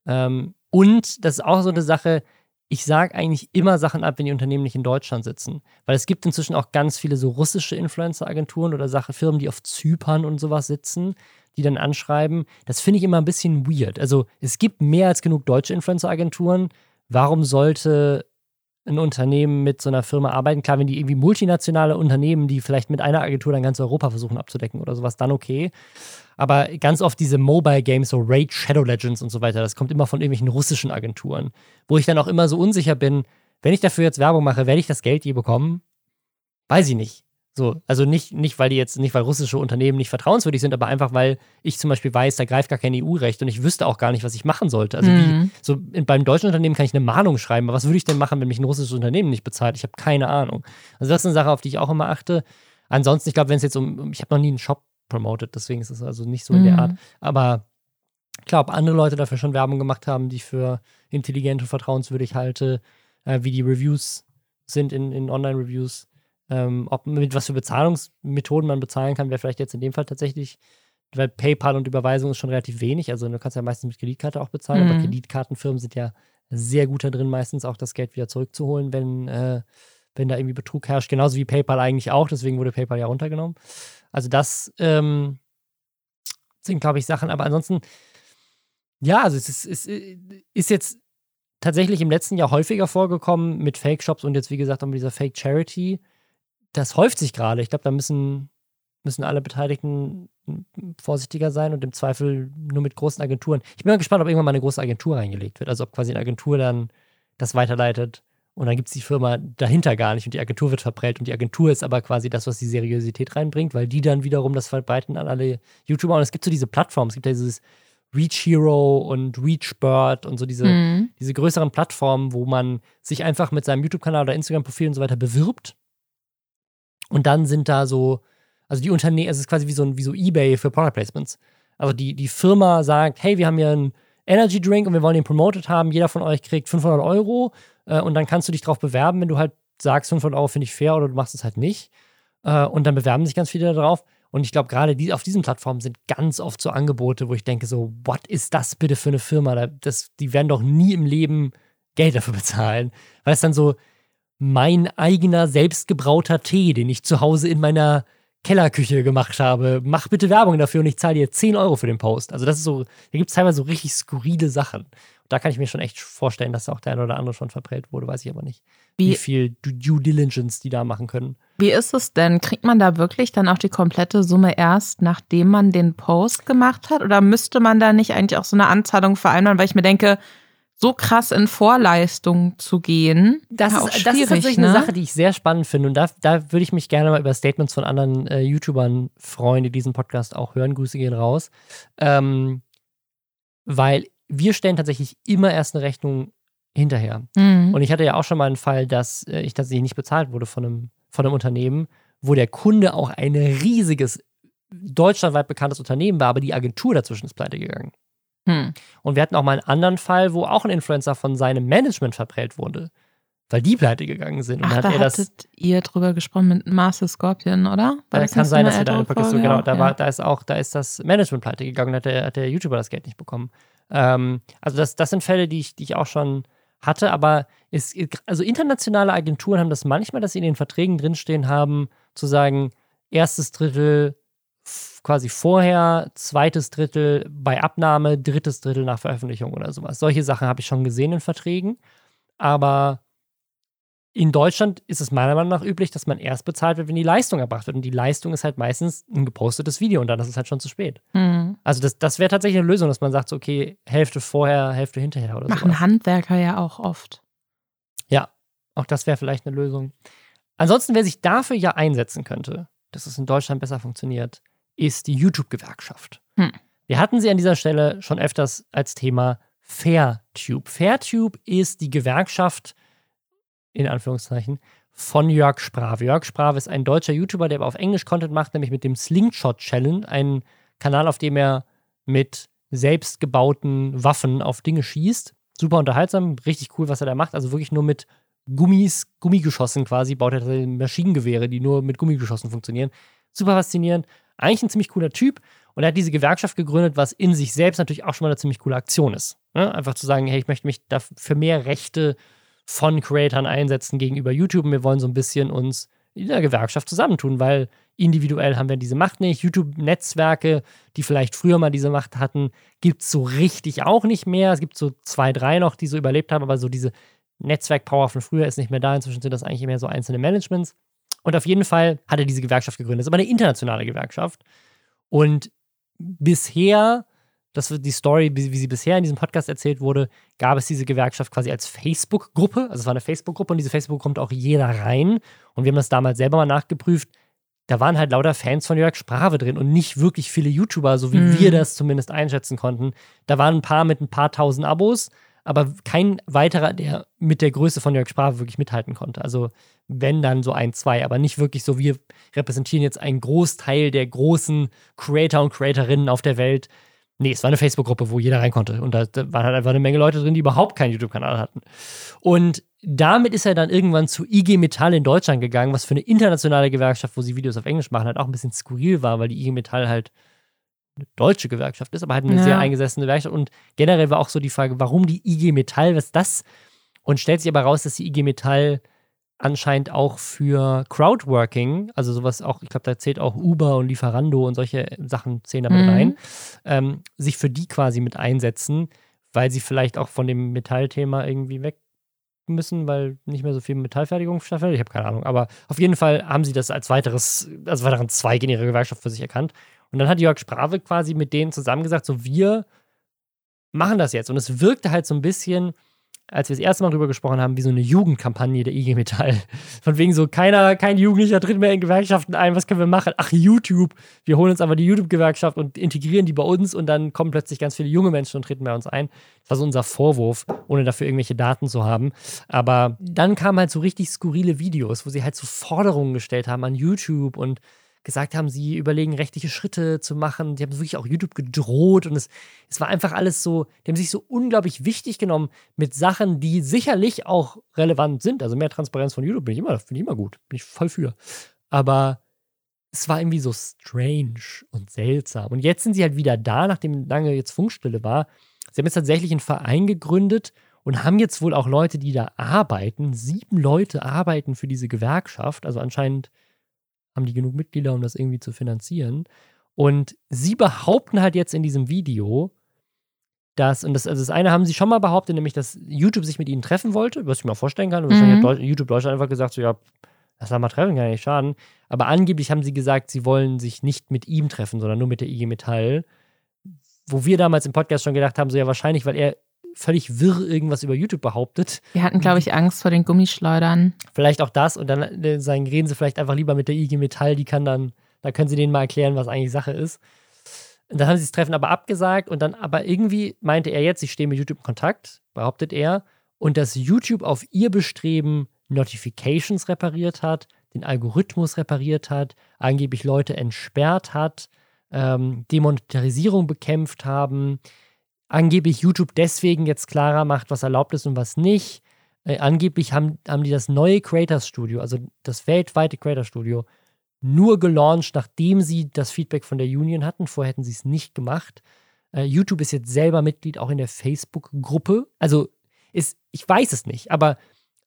Ähm, und das ist auch so eine Sache, ich sage eigentlich immer Sachen ab, wenn die Unternehmen nicht in Deutschland sitzen. Weil es gibt inzwischen auch ganz viele so russische Influencer-Agenturen oder Sache, Firmen, die auf Zypern und sowas sitzen, die dann anschreiben. Das finde ich immer ein bisschen weird. Also es gibt mehr als genug deutsche Influencer-Agenturen. Warum sollte ein Unternehmen mit so einer Firma arbeiten? Klar, wenn die irgendwie multinationale Unternehmen, die vielleicht mit einer Agentur dann ganz Europa versuchen abzudecken oder sowas, dann okay. Aber ganz oft diese Mobile Games, so Raid Shadow Legends und so weiter, das kommt immer von irgendwelchen russischen Agenturen, wo ich dann auch immer so unsicher bin, wenn ich dafür jetzt Werbung mache, werde ich das Geld je bekommen? Weiß ich nicht. So, also nicht, nicht, weil die jetzt, nicht weil russische Unternehmen nicht vertrauenswürdig sind, aber einfach, weil ich zum Beispiel weiß, da greift gar kein EU-Recht und ich wüsste auch gar nicht, was ich machen sollte. Also wie, Mhm. so in, beim deutschen Unternehmen kann ich eine Mahnung schreiben, aber was würde ich denn machen, wenn mich ein russisches Unternehmen nicht bezahlt? Ich habe keine Ahnung. Also das ist eine Sache, auf die ich auch immer achte. Ansonsten, ich glaube, wenn es jetzt um, ich habe noch nie einen Shop promoted, deswegen ist es also nicht so in der Mhm. Art. Aber ich glaube, andere Leute dafür schon Werbung gemacht haben, die ich für intelligent und vertrauenswürdig halte, äh, wie die Reviews sind in, in Online-Reviews. Ähm, ob mit was für Bezahlungsmethoden man bezahlen kann, wäre vielleicht jetzt in dem Fall tatsächlich, weil PayPal und Überweisung ist schon relativ wenig. Also du kannst ja meistens mit Kreditkarte auch bezahlen, aber Mhm. Kreditkartenfirmen sind ja sehr gut da drin, meistens auch das Geld wieder zurückzuholen, wenn, äh, wenn da irgendwie Betrug herrscht. Genauso wie PayPal eigentlich auch, deswegen wurde PayPal ja runtergenommen. Also das ähm, sind, glaube ich, Sachen. Aber ansonsten, ja, also es ist, es ist jetzt tatsächlich im letzten Jahr häufiger vorgekommen mit Fake-Shops und jetzt, wie gesagt, auch mit dieser Fake-Charity. Das häuft sich gerade. Ich glaube, da müssen, müssen alle Beteiligten vorsichtiger sein und im Zweifel nur mit großen Agenturen. Ich bin mal gespannt, ob irgendwann mal eine große Agentur reingelegt wird. Also ob quasi eine Agentur dann das weiterleitet und dann gibt es die Firma dahinter gar nicht und die Agentur wird verprellt und die Agentur ist aber quasi das, was die Seriosität reinbringt, weil die dann wiederum das verbreiten an alle YouTuber. Und es gibt so diese Plattformen, es gibt ja dieses Reach Hero und Reachbird und so diese, Mhm. diese größeren Plattformen, wo man sich einfach mit seinem YouTube-Kanal oder Instagram-Profil und so weiter bewirbt. Und dann sind da so, also die Unternehmen, es ist quasi wie so, ein, wie so Ebay für Product Placements. Also die, die Firma sagt, hey, wir haben hier einen Energy Drink und wir wollen den promoted haben. Jeder von euch kriegt 500 Euro äh, und dann kannst du dich drauf bewerben, wenn du halt sagst, 500 Euro finde ich fair oder du machst es halt nicht. Äh, und dann bewerben sich ganz viele darauf. Und ich glaube, gerade die, auf diesen Plattformen sind ganz oft so Angebote, wo ich denke so, what ist das bitte für eine Firma? Da- Das, die werden doch nie im Leben Geld dafür bezahlen. Weil es dann so mein eigener selbstgebrauter Tee, den ich zu Hause in meiner Kellerküche gemacht habe. Mach bitte Werbung dafür und ich zahle dir 10 Euro für den Post. Also das ist so, da gibt es teilweise so richtig skurrile Sachen. Da kann ich mir schon echt vorstellen, dass auch der eine oder andere schon verprellt wurde, weiß ich aber nicht. Wie- Wie, viel Due Diligence die da machen können. Wie ist es denn? Kriegt man da wirklich dann auch die komplette Summe erst, nachdem man den Post gemacht hat? Oder müsste man da nicht eigentlich auch so eine Anzahlung vereinbaren? Weil ich mir denke, so krass in Vorleistung zu gehen, Das, ja ist, das ist tatsächlich ne? eine Sache, die ich sehr spannend finde. Und da, da würde ich mich gerne mal über Statements von anderen äh, YouTubern freuen, die diesen Podcast auch hören. Grüße gehen raus. Ähm, weil wir stellen tatsächlich immer erst eine Rechnung hinterher. Mhm. Und ich hatte ja auch schon mal einen Fall, dass äh, ich tatsächlich nicht bezahlt wurde von einem, von einem Unternehmen, wo der Kunde auch ein riesiges, deutschlandweit bekanntes Unternehmen war, aber die Agentur dazwischen ist pleite gegangen. Hm. Und wir hatten auch mal einen anderen Fall, wo auch ein Influencer von seinem Management verprellt wurde, weil die pleite gegangen sind. Und Ach, dann da hat er das. hattet ihr drüber gesprochen mit Master Scorpion, oder? War Äh, das kann sein, dass wir da eine Podcast genau, da, Ja. war, da ist auch, da ist das Management pleite gegangen, hat der, hat der YouTuber das Geld nicht bekommen. Ähm, also das, das sind Fälle, die ich, die ich auch schon hatte, aber es, also internationale Agenturen haben das manchmal, dass sie in den Verträgen drinstehen haben, zu sagen, erstes Drittel quasi vorher, zweites Drittel bei Abnahme, drittes Drittel nach Veröffentlichung oder sowas. Solche Sachen habe ich schon gesehen in Verträgen, aber in Deutschland ist es meiner Meinung nach üblich, dass man erst bezahlt wird, wenn die Leistung erbracht wird. Und die Leistung ist halt meistens ein gepostetes Video und dann ist es halt schon zu spät. Hm. Also das, das wäre tatsächlich eine Lösung, dass man sagt, so, okay, Hälfte vorher, Hälfte hinterher oder Machen so. Handwerker ja auch oft. Ja, auch das wäre vielleicht eine Lösung. Ansonsten, wer sich dafür ja einsetzen könnte, dass es in Deutschland besser funktioniert, ist die YouTube-Gewerkschaft. Hm. Wir hatten sie an dieser Stelle schon öfters als Thema Fairtube. Fairtube ist die Gewerkschaft, in Anführungszeichen, von Jörg Sprave. Jörg Sprave ist ein deutscher YouTuber, der aber auf Englisch Content macht, nämlich mit dem Slingshot Challenge, ein Kanal, auf dem er mit selbstgebauten Waffen auf Dinge schießt. Super unterhaltsam, richtig cool, was er da macht. Also wirklich nur mit Gummis, Gummigeschossen quasi, baut er Maschinengewehre, die nur mit Gummigeschossen funktionieren. Super faszinierend. Eigentlich ein ziemlich cooler Typ. Und er hat diese Gewerkschaft gegründet, was in sich selbst natürlich auch schon mal eine ziemlich coole Aktion ist. Ne? Einfach zu sagen, hey, ich möchte mich für mehr Rechte von Creatoren einsetzen gegenüber YouTube. Und wir wollen so ein bisschen uns in der Gewerkschaft zusammentun, weil individuell haben wir diese Macht nicht. YouTube-Netzwerke, die vielleicht früher mal diese Macht hatten, gibt es so richtig auch nicht mehr. Es gibt so zwei, drei noch, die so überlebt haben, aber so diese Netzwerk-Power von früher ist nicht mehr da. Inzwischen sind das eigentlich mehr so einzelne Managements. Und auf jeden Fall hat er diese Gewerkschaft gegründet. Das ist aber eine internationale Gewerkschaft. Und bisher, das wird die Story, wie, sie bisher in diesem Podcast erzählt wurde, gab es diese Gewerkschaft quasi als Facebook-Gruppe. Also es war eine Facebook-Gruppe und diese Facebook kommt auch jeder rein. Und wir haben das damals selber mal nachgeprüft. Da waren halt lauter Fans von Jörg Sprave drin und nicht wirklich viele YouTuber, so wie Mhm. wir das zumindest einschätzen konnten. Da waren ein paar mit ein paar tausend Abos, aber kein weiterer, der mit der Größe von Jörg Sprave wirklich mithalten konnte. Also wenn dann so ein, zwei, aber nicht wirklich so, wir repräsentieren jetzt einen Großteil der großen Creator und Creatorinnen auf der Welt. Nee, es war eine Facebook-Gruppe, wo jeder rein konnte. Und da, waren halt einfach eine Menge Leute drin, die überhaupt keinen YouTube-Kanal hatten. Und damit ist er dann irgendwann zu IG Metall in Deutschland gegangen, was für eine internationale Gewerkschaft, wo sie Videos auf Englisch machen, halt auch ein bisschen skurril war, weil die IG Metall halt eine deutsche Gewerkschaft ist, aber halt eine Ja. sehr eingesessene Gewerkschaft. Und generell war auch so die Frage, warum die IG Metall, was ist das? Und stellt sich aber raus, dass die IG Metall anscheinend auch für Crowdworking, also sowas auch, ich glaube, da zählt auch Uber und Lieferando und solche Sachen zählen damit Mhm. rein, ähm, sich für die quasi mit einsetzen, weil sie vielleicht auch von dem Metallthema irgendwie weg müssen, weil nicht mehr so viel Metallfertigung stattfindet. Ich habe keine Ahnung. Aber auf jeden Fall haben sie das als weiteres, als weiteren Zweig in ihrer Gewerkschaft für sich erkannt. Und dann hat Jörg Sprave quasi mit denen zusammen gesagt, so wir machen das jetzt. Und es wirkte halt so ein bisschen, als wir das erste Mal drüber gesprochen haben, wie so eine Jugendkampagne der IG Metall. Von wegen so, keiner, kein Jugendlicher tritt mehr in Gewerkschaften ein, was können wir machen? Ach, YouTube. Wir holen uns aber die YouTube-Gewerkschaft und integrieren die bei uns und dann kommen plötzlich ganz viele junge Menschen und treten bei uns ein. Das war so unser Vorwurf, ohne dafür irgendwelche Daten zu haben. Aber dann kamen halt so richtig skurrile Videos, wo sie halt so Forderungen gestellt haben an YouTube und gesagt haben, sie überlegen, rechtliche Schritte zu machen. Die haben wirklich auch YouTube gedroht und es, es war einfach alles so, die haben sich so unglaublich wichtig genommen mit Sachen, die sicherlich auch relevant sind. Also mehr Transparenz von YouTube bin ich immer, finde ich immer gut, bin ich voll für. Aber es war irgendwie so strange und seltsam. Und jetzt sind sie halt wieder da, nachdem lange jetzt Funkstille war. Sie haben jetzt tatsächlich einen Verein gegründet und haben jetzt wohl auch Leute, die da arbeiten. Sieben Leute arbeiten für diese Gewerkschaft. Also anscheinend haben die genug Mitglieder, um das irgendwie zu finanzieren. Und sie behaupten halt jetzt in diesem Video, dass, und das, also das eine haben sie schon mal behauptet, nämlich, dass YouTube sich mit ihnen treffen wollte, was ich mir vorstellen kann. Und wahrscheinlich Mhm. hat YouTube Deutschland einfach gesagt, so, ja, lass mal treffen, kann ja nicht schaden. Aber angeblich haben sie gesagt, sie wollen sich nicht mit ihm treffen, sondern nur mit der IG Metall. Wo wir damals im Podcast schon gedacht haben, so ja, wahrscheinlich, weil er völlig wirr irgendwas über YouTube behauptet. Wir hatten, glaube ich, Angst vor den Gummischleudern. Vielleicht auch das und dann äh, sagen, reden sie vielleicht einfach lieber mit der IG Metall, die kann dann, da können sie denen mal erklären, was eigentlich Sache ist. Und dann haben sie das Treffen aber abgesagt und dann aber irgendwie meinte er jetzt, ich stehe mit YouTube in Kontakt, behauptet er, und dass YouTube auf ihr Bestreben Notifications repariert hat, den Algorithmus repariert hat, angeblich Leute entsperrt hat, ähm, Demonetarisierung bekämpft haben, angeblich YouTube deswegen jetzt klarer macht, was erlaubt ist und was nicht. Äh, angeblich haben, haben die das neue Creators Studio, also das weltweite Creators Studio, nur gelauncht, nachdem sie das Feedback von der Union hatten. Vorher hätten sie es nicht gemacht. Äh, YouTube ist jetzt selber Mitglied auch in der Facebook-Gruppe. Also ist, ich weiß es nicht, aber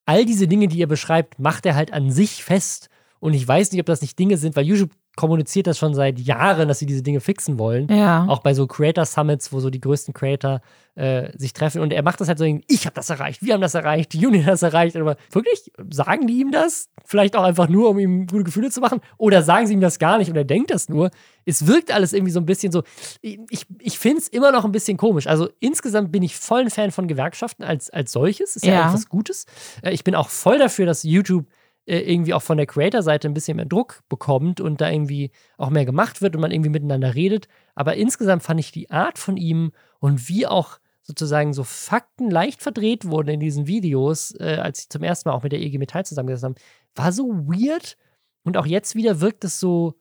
all diese Dinge, die er beschreibt, macht er halt an sich fest. Und ich weiß nicht, ob das nicht Dinge sind, weil YouTube kommuniziert das schon seit Jahren, dass sie diese Dinge fixen wollen. Ja. Auch bei so Creator Summits, wo so die größten Creator äh, sich treffen. Und er macht das halt so, ich habe das erreicht, wir haben das erreicht, die Union hat das erreicht. Aber wirklich, sagen die ihm das? Vielleicht auch einfach nur, um ihm gute Gefühle zu machen? Oder sagen sie ihm das gar nicht und er denkt das nur? Es wirkt alles irgendwie so ein bisschen so. Ich, ich finde es immer noch ein bisschen komisch. Also insgesamt bin ich voll ein Fan von Gewerkschaften als, als solches. Ist ja, Ja. eigentlich was Gutes. Äh, ich bin auch voll dafür, dass YouTube irgendwie auch von der Creator-Seite ein bisschen mehr Druck bekommt und da irgendwie auch mehr gemacht wird und man irgendwie miteinander redet. Aber insgesamt fand ich die Art von ihm und wie auch sozusagen so Fakten leicht verdreht wurden in diesen Videos, äh, als sie zum ersten Mal auch mit der EG Metall zusammengesessen haben, war so weird. Und auch jetzt wieder wirkt es so,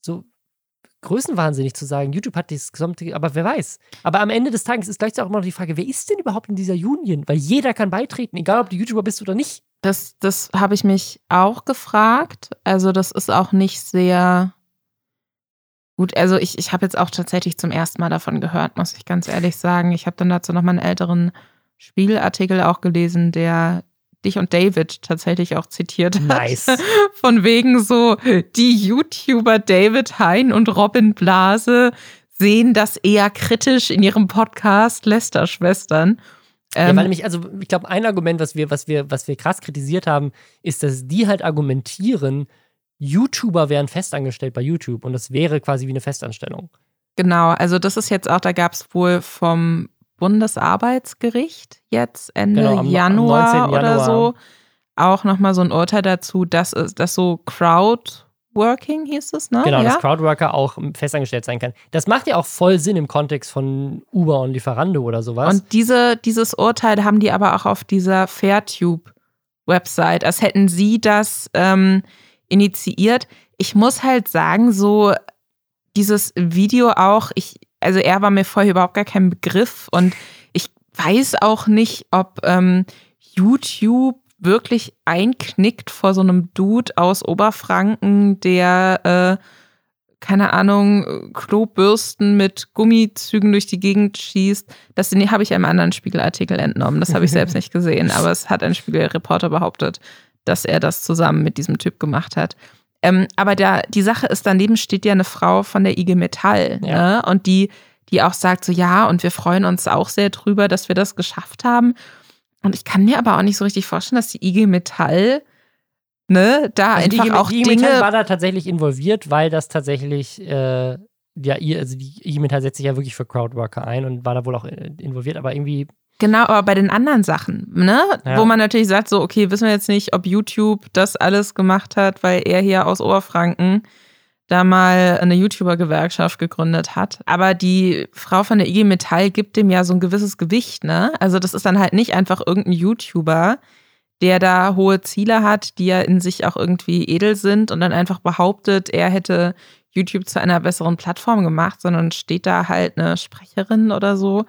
so größenwahnsinnig zu sagen, YouTube hat dieses gesamte, aber wer weiß. Aber am Ende des Tages ist gleichzeitig auch immer noch die Frage, wer ist denn überhaupt in dieser Union? Weil jeder kann beitreten, egal ob du YouTuber bist oder nicht. Das, das habe ich mich auch gefragt. Also, das ist auch nicht sehr gut. Also, ich, ich habe jetzt auch tatsächlich zum ersten Mal davon gehört, muss ich ganz ehrlich sagen. Ich habe dann dazu noch mal einen älteren Spiegelartikel auch gelesen, der dich und David tatsächlich auch zitiert hat. Nice. Von wegen so, die YouTuber David Hein und Robin Blase sehen das eher kritisch in ihrem Podcast Lester-Schwestern. ja, Ähm, weil nämlich, also ich glaube, ein Argument, was wir, was wir, was wir krass kritisiert haben, ist, dass die halt argumentieren, YouTuber wären festangestellt bei YouTube und das wäre quasi wie eine Festanstellung. Genau, also das ist jetzt auch, da gab es wohl vom Bundesarbeitsgericht jetzt Ende Genau, am- am Januar, 19. oder Januar. so auch nochmal so ein Urteil dazu, dass dass so Crowdworking hieß es, ne? Genau, ja? dass Crowdworker auch festangestellt sein kann. Das macht ja auch voll Sinn im Kontext von Uber und Lieferando oder sowas. Und diese, dieses Urteil haben die aber auch auf dieser Fairtube-Website, als hätten sie das ähm, initiiert. Ich muss halt sagen, so dieses Video auch, ich, also er war mir vorher überhaupt gar kein Begriff und ich weiß auch nicht, ob ähm, YouTube wirklich einknickt vor so einem Dude aus Oberfranken, der äh, keine Ahnung, Klobürsten mit Gummizügen durch die Gegend schießt. Das habe ich einem anderen Spiegelartikel entnommen. Das habe ich selbst nicht gesehen, aber es hat ein Spiegelreporter behauptet, dass er das zusammen mit diesem Typ gemacht hat. Ähm, aber da, die Sache ist, daneben steht ja eine Frau von der IG Metall, Ja. ne? Und die, die auch sagt so, ja, und wir freuen uns auch sehr drüber, dass wir das geschafft haben. Und ich kann mir aber auch nicht so richtig vorstellen, dass die IG Metall, ne, da Also die einfach IG auch die IG Metall Dinge war da tatsächlich involviert, weil das tatsächlich, äh, ja, ihr, also die IG Metall setzt sich ja wirklich für Crowdworker ein und war da wohl auch äh, involviert, aber irgendwie, Genau, aber bei den anderen Sachen, ne? Ja. Wo man natürlich sagt, so, okay, wissen wir jetzt nicht, ob YouTube das alles gemacht hat, weil er hier aus Oberfranken da mal eine YouTuber-Gewerkschaft gegründet hat. Aber die Frau von der IG Metall gibt dem ja so ein gewisses Gewicht, ne? Also das ist dann halt nicht einfach irgendein YouTuber, der da hohe Ziele hat, die ja in sich auch irgendwie edel sind und dann einfach behauptet, er hätte YouTube zu einer besseren Plattform gemacht, sondern steht da halt eine Sprecherin oder so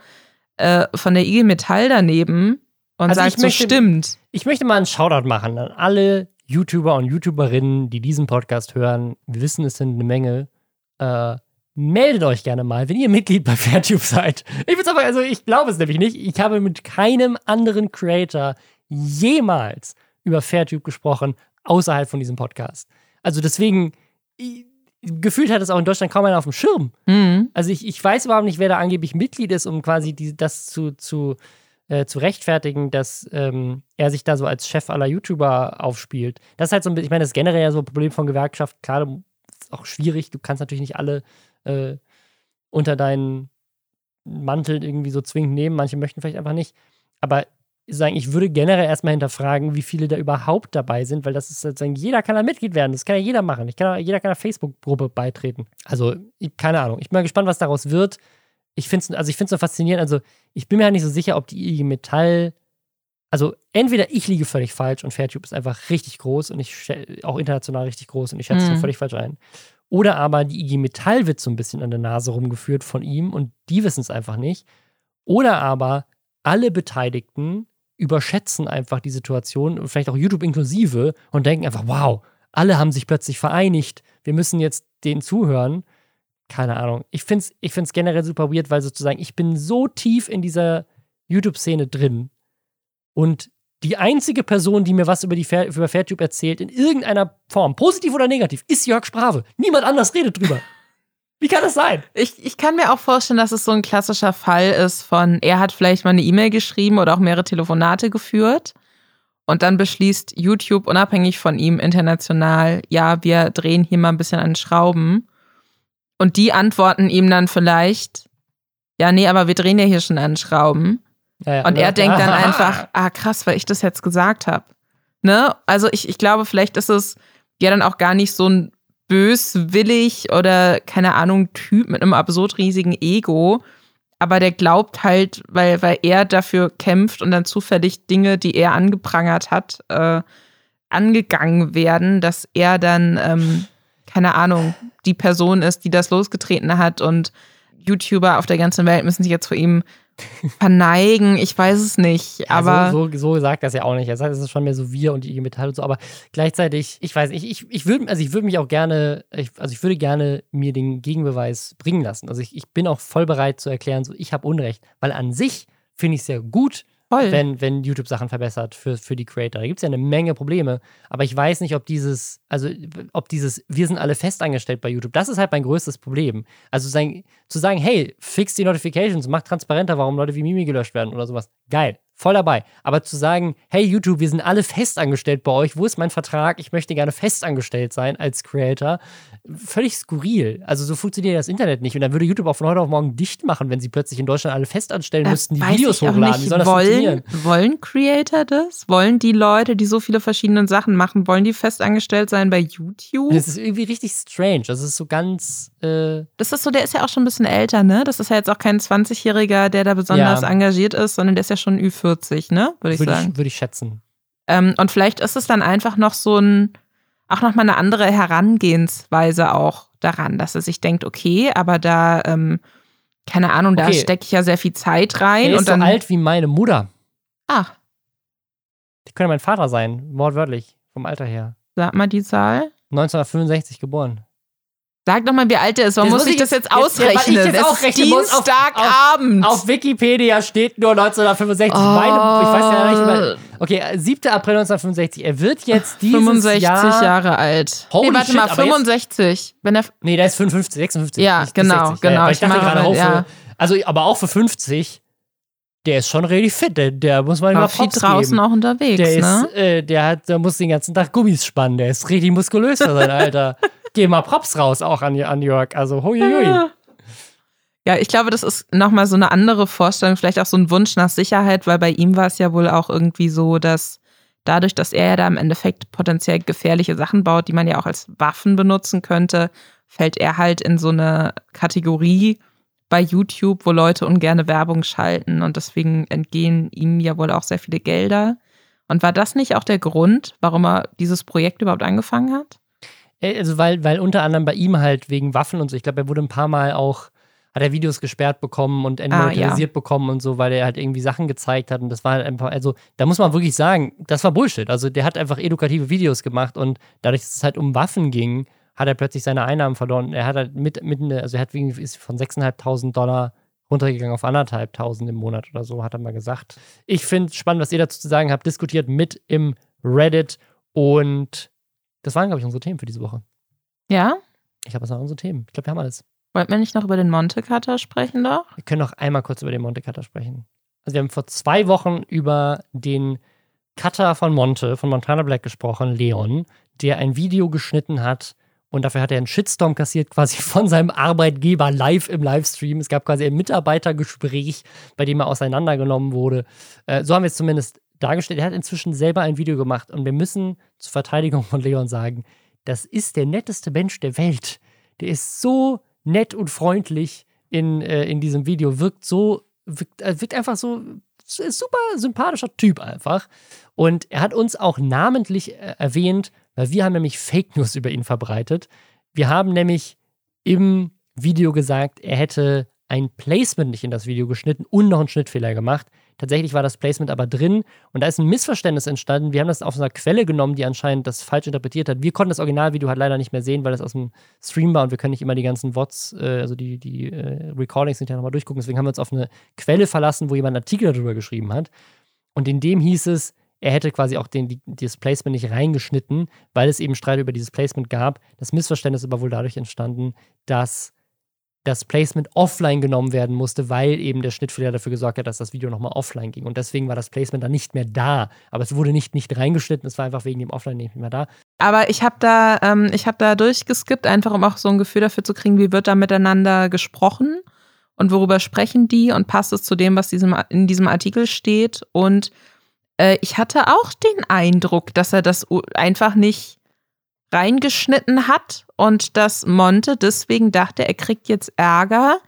äh, von der IG Metall daneben und Also sagt ich so, möchte- stimmt. ich möchte mal einen Shoutout machen an alle YouTuber und YouTuberinnen, die diesen Podcast hören. Wir wissen, es sind eine Menge. Äh, meldet euch gerne mal, wenn ihr Mitglied bei Fairtube seid. Ich aber, also ich glaube es nämlich nicht. Ich habe mit keinem anderen Creator jemals über Fairtube gesprochen, außerhalb von diesem Podcast. Also deswegen, gefühlt hat es auch in Deutschland kaum einer auf dem Schirm. Mhm. Also ich, ich weiß überhaupt nicht, wer da angeblich Mitglied ist, um quasi die, das zu, zu, äh, zu rechtfertigen, dass ähm, er sich da so als Chef aller YouTuber aufspielt. Das ist halt so ein bisschen, ich meine, das ist generell ja so ein Problem von Gewerkschaft. Klar, ist auch schwierig. Du kannst natürlich nicht alle äh, unter deinen Mantel irgendwie so zwingend nehmen. Manche möchten vielleicht einfach nicht. Aber sagen, ich würde generell erstmal hinterfragen, wie viele da überhaupt dabei sind, weil das ist sozusagen, jeder kann da Mitglied werden. Das kann ja jeder machen. Ich kann, jeder kann einer Facebook-Gruppe beitreten. Also, ich, keine Ahnung. Ich bin mal gespannt, was daraus wird. Ich finde es also ich so faszinierend. Also, ich bin mir halt nicht so sicher, ob die IG Metall. Also, entweder ich liege völlig falsch und Fairtube ist einfach richtig groß und ich auch international richtig groß und ich schätze es Mhm. völlig falsch ein. Oder aber die IG Metall wird so ein bisschen an der Nase rumgeführt von ihm und die wissen es einfach nicht. Oder aber alle Beteiligten überschätzen einfach die Situation vielleicht auch YouTube inklusive und denken einfach, wow, alle haben sich plötzlich vereinigt, wir müssen jetzt denen zuhören. Keine Ahnung. Ich finde es ich find's generell super weird, weil sozusagen ich bin so tief in dieser YouTube-Szene drin und die einzige Person, die mir was über, die Fair, über Fairtube erzählt, in irgendeiner Form, positiv oder negativ, ist Jörg Sprave. Niemand anders redet drüber. Wie kann das sein? Ich, ich kann mir auch vorstellen, dass es so ein klassischer Fall ist von, er hat vielleicht mal eine E-Mail geschrieben oder auch mehrere Telefonate geführt. Und dann beschließt YouTube unabhängig von ihm international, ja, wir drehen hier mal ein bisschen an Schrauben. Und die antworten ihm dann vielleicht, ja, nee, aber wir drehen ja hier schon an Schrauben. Ja, ja, Und ja. er denkt dann einfach, ah krass, weil ich das jetzt gesagt habe. Ne? Also ich, ich glaube, vielleicht ist es ja dann auch gar nicht so ein böswillig oder keine Ahnung Typ mit einem absurd riesigen Ego, aber der glaubt halt, weil, weil er dafür kämpft und dann zufällig Dinge, die er angeprangert hat, äh, angegangen werden, dass er dann, ähm, keine Ahnung, die Person ist, die das losgetreten hat und YouTuber auf der ganzen Welt müssen sich jetzt vor ihm verneigen. Ich weiß es nicht, aber Also, so, so sagt das ja auch nicht. Er sagt, es ist schon mehr so wir und die IG Metall und so, aber gleichzeitig, ich weiß nicht, ich, ich würde, also ich würde mich auch gerne, ich, also ich würde gerne mir den Gegenbeweis bringen lassen. Also ich, ich bin auch voll bereit zu erklären, so ich habe Unrecht, weil an sich finde ich es ja gut, voll. wenn, wenn YouTube Sachen verbessert für, für die Creator. Da gibt es ja eine Menge Probleme. Aber ich weiß nicht, ob dieses, also ob dieses, wir sind alle festangestellt bei YouTube, das ist halt mein größtes Problem. Also sein, zu sagen, hey, fix die Notifications, mach transparenter, warum Leute wie Mimi gelöscht werden oder sowas. Geil. Voll dabei. Aber zu sagen, hey YouTube, wir sind alle festangestellt bei euch, wo ist mein Vertrag? Ich möchte gerne festangestellt sein als Creator. Völlig skurril. Also so funktioniert das Internet nicht. Und dann würde YouTube auch von heute auf morgen dicht machen, wenn sie plötzlich in Deutschland alle festanstellen Da müssten, die Videos hochladen. Wie soll das wollen, funktionieren? wollen Creator das? Wollen die Leute, die so viele verschiedene Sachen machen, wollen die festangestellt sein bei YouTube? Das ist irgendwie richtig strange. Das ist so ganz. Äh, Das ist so, der ist ja auch schon ein bisschen älter, ne? Das ist ja jetzt auch kein 20-Jähriger, der da besonders Ja. engagiert ist, sondern der ist ja schon Ü40, ne? Würde ich würde sagen. ich, würd ich schätzen. Ähm, und vielleicht ist es dann einfach noch so ein, auch nochmal eine andere Herangehensweise auch daran, dass er sich denkt, okay, aber da, ähm, keine Ahnung, da Okay. stecke ich ja sehr viel Zeit rein Er ist und dann. so alt wie meine Mutter. Ach, Die könnte mein Vater sein, wortwörtlich, vom Alter her. sag mal die Zahl. 1965 geboren. Sag doch mal, wie alt er ist. Warum muss ich das jetzt- jetzt jetzt- ja, weil ich ausrechnen? jetzt es auch ist muss auf- Dienstagabend. Auf Wikipedia steht nur 1965. Oh. Meine, ich weiß ja nicht mehr. Okay, äh, 7. April 1965. Er wird jetzt dieses 65 Jahr. Jahre alt. Holy nee, warte shit, mal, aber jetzt- 65. Wenn er, Nee, der ist 55, 56. Ja, nicht genau, 60. genau, Ja, aber ich dachte gerade auch für, ja. Also, aber auch für 50, der ist schon richtig fit. Der, der muss man mal viel draußen geben. auch unterwegs, Der ne? ist, äh, der hat, der muss den ganzen Tag Gummis spannen. Der ist richtig muskulös für sein Alter. Geh mal Props raus, auch an, an Jörg. Also, huiuiui. Ja. Ja, ich glaube, das ist nochmal so eine andere Vorstellung, vielleicht auch so ein Wunsch nach Sicherheit, weil bei ihm war es ja wohl auch irgendwie so, dass dadurch, dass er ja da im Endeffekt potenziell gefährliche Sachen baut, die man ja auch als Waffen benutzen könnte, fällt er halt in so eine Kategorie bei YouTube, wo Leute ungerne Werbung schalten und deswegen entgehen ihm ja wohl auch sehr viele Gelder. Und war das nicht auch der Grund, warum er dieses Projekt überhaupt angefangen hat? Äh, Also, weil, weil unter anderem bei ihm halt wegen Waffen und so, ich glaube, er wurde ein paar Mal auch, hat er Videos gesperrt bekommen und entmonetarisiert bekommen und so, weil er halt irgendwie Sachen gezeigt hat und das war halt einfach, also da muss man wirklich sagen, das war Bullshit. Also der hat einfach edukative Videos gemacht und dadurch, dass es halt um Waffen ging, hat er plötzlich seine Einnahmen verloren. Er hat halt mit, mit also er hat wegen, ist von 6.500 Dollar runtergegangen auf anderthalb tausend im Monat oder so, hat er mal gesagt. Ich finde spannend, was ihr dazu zu sagen habt, diskutiert mit im Reddit und das waren, glaube ich, unsere Themen für diese Woche. Ja? Ich glaube, das waren unsere Themen. Ich glaube, wir haben alles. Wollten wir nicht noch über den Monte Cutter sprechen doch? Wir können noch einmal kurz über den Monte Cutter sprechen. Also wir haben vor zwei Wochen über den Cutter von Monte, von Montana Black gesprochen, Leon, der ein Video geschnitten hat und dafür hat er einen Shitstorm kassiert, quasi von seinem Arbeitgeber live im Livestream. Es gab quasi ein Mitarbeitergespräch, bei dem er auseinandergenommen wurde. Äh, so haben wir es zumindest dargestellt. Er hat inzwischen selber ein Video gemacht und wir müssen zur Verteidigung von Leon sagen, das ist der netteste Mensch der Welt. Der ist so nett und freundlich in, äh, in diesem Video, wirkt so, wirkt, äh, wirkt einfach so, super sympathischer Typ einfach. Und er hat uns auch namentlich äh, erwähnt, weil wir haben nämlich Fake News über ihn verbreitet. Wir haben nämlich im Video gesagt, er hätte ein Placement nicht in das Video geschnitten und noch einen Schnittfehler gemacht. Tatsächlich war das Placement aber drin und da ist ein Missverständnis entstanden. Wir haben das aus einer Quelle genommen, die anscheinend das falsch interpretiert hat. Wir konnten das Originalvideo halt leider nicht mehr sehen, weil das aus dem Stream war und wir können nicht immer die ganzen Wots, äh, also die, die äh, Recordings hinterher nochmal durchgucken. Deswegen haben wir uns auf eine Quelle verlassen, wo jemand einen Artikel darüber geschrieben hat. Und in dem hieß es, er hätte quasi auch den, die, dieses Placement nicht reingeschnitten, weil es eben Streit über dieses Placement gab. Das Missverständnis ist aber wohl dadurch entstanden, dass das Placement offline genommen werden musste, weil eben der Schnittfehler dafür gesorgt hat, dass das Video nochmal offline ging. Und deswegen war das Placement dann nicht mehr da. Aber es wurde nicht, nicht reingeschnitten, es war einfach wegen dem Offline nicht mehr da. Aber ich habe da, ähm, hab da durchgeskippt, einfach um auch so ein Gefühl dafür zu kriegen, wie wird da miteinander gesprochen und worüber sprechen die und passt es zu dem, was diesem, in diesem Artikel steht. Und äh, ich hatte auch den Eindruck, dass er das einfach nicht reingeschnitten hat und dass Monte deswegen dachte, er kriegt jetzt Ärger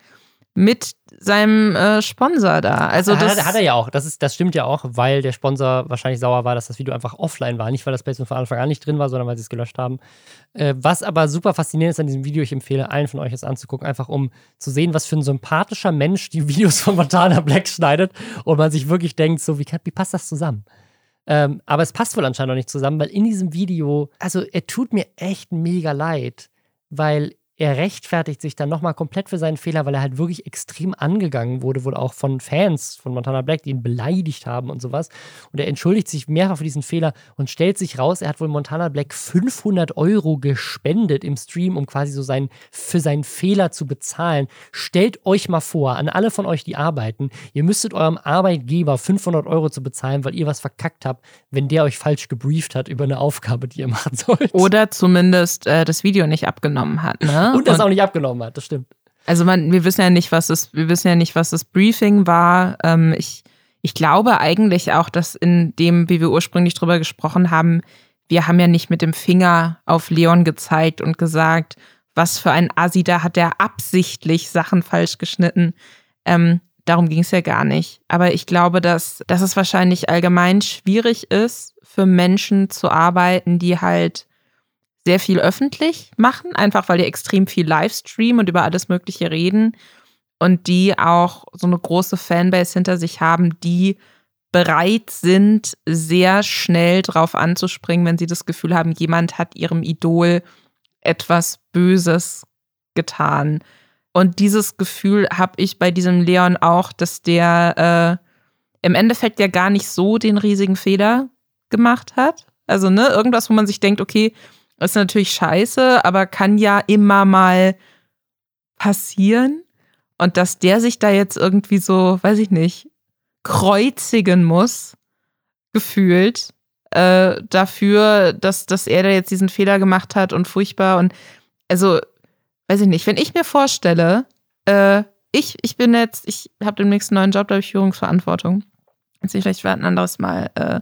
mit seinem äh, Sponsor da. Also das hat, hat, er ja auch. Das, ist, das stimmt ja auch, weil der Sponsor wahrscheinlich sauer war, dass das Video einfach offline war. Nicht, weil das Placement von Anfang an nicht drin war, sondern weil sie es gelöscht haben. Äh, was aber super faszinierend ist an diesem Video, ich empfehle allen von euch es anzugucken, einfach um zu sehen, was für ein sympathischer Mensch die Videos von Montana Black schneidet und man sich wirklich denkt, so, wie, wie passt das zusammen? Ähm, aber es passt wohl anscheinend noch nicht zusammen, weil in diesem Video, also er tut mir echt mega leid, weil er rechtfertigt sich dann nochmal komplett für seinen Fehler, weil er halt wirklich extrem angegangen wurde, wohl auch von Fans von Montana Black, die ihn beleidigt haben und sowas. Und er entschuldigt sich mehrfach für diesen Fehler und stellt sich raus, er hat wohl Montana Black 500 Euro gespendet im Stream, um quasi so sein, für seinen Fehler zu bezahlen. Stellt euch mal vor, an alle von euch, die arbeiten, ihr müsstet eurem Arbeitgeber 500 Euro zu bezahlen, weil ihr was verkackt habt, wenn der euch falsch gebrieft hat über eine Aufgabe, die ihr machen sollt. Oder zumindest äh, das Video nicht abgenommen hat, ne? Und das auch nicht abgenommen hat, das stimmt. Also man, wir wissen ja nicht, was das, wir wissen ja nicht, was das Briefing war. Ähm, ich, ich glaube eigentlich auch, dass in dem, wie wir ursprünglich drüber gesprochen haben, wir haben ja nicht mit dem Finger auf Leon gezeigt und gesagt, was für ein Asi, da hat der absichtlich Sachen falsch geschnitten. Ähm, darum ging es ja gar nicht. Aber ich glaube, dass, dass es wahrscheinlich allgemein schwierig ist, für Menschen zu arbeiten, die halt sehr viel öffentlich machen, einfach weil die extrem viel Livestream und über alles Mögliche reden und die auch so eine große Fanbase hinter sich haben, die bereit sind, sehr schnell drauf anzuspringen, wenn sie das Gefühl haben, jemand hat ihrem Idol etwas Böses getan. Und dieses Gefühl habe ich bei diesem Leon auch, dass der äh, im Endeffekt ja gar nicht so den riesigen Fehler gemacht hat. Also, ne, irgendwas, wo man sich denkt, okay, ist natürlich scheiße, aber kann ja immer mal passieren. Und dass der sich da jetzt irgendwie so, weiß ich nicht, kreuzigen muss, gefühlt, äh, dafür, dass, dass er da jetzt diesen Fehler gemacht hat und furchtbar. Und also, weiß ich nicht, wenn ich mir vorstelle, äh, ich, ich bin jetzt, ich habe den nächsten neuen Job, da habe ich Führungsverantwortung. Jetzt ich vielleicht ein anderes Mal äh,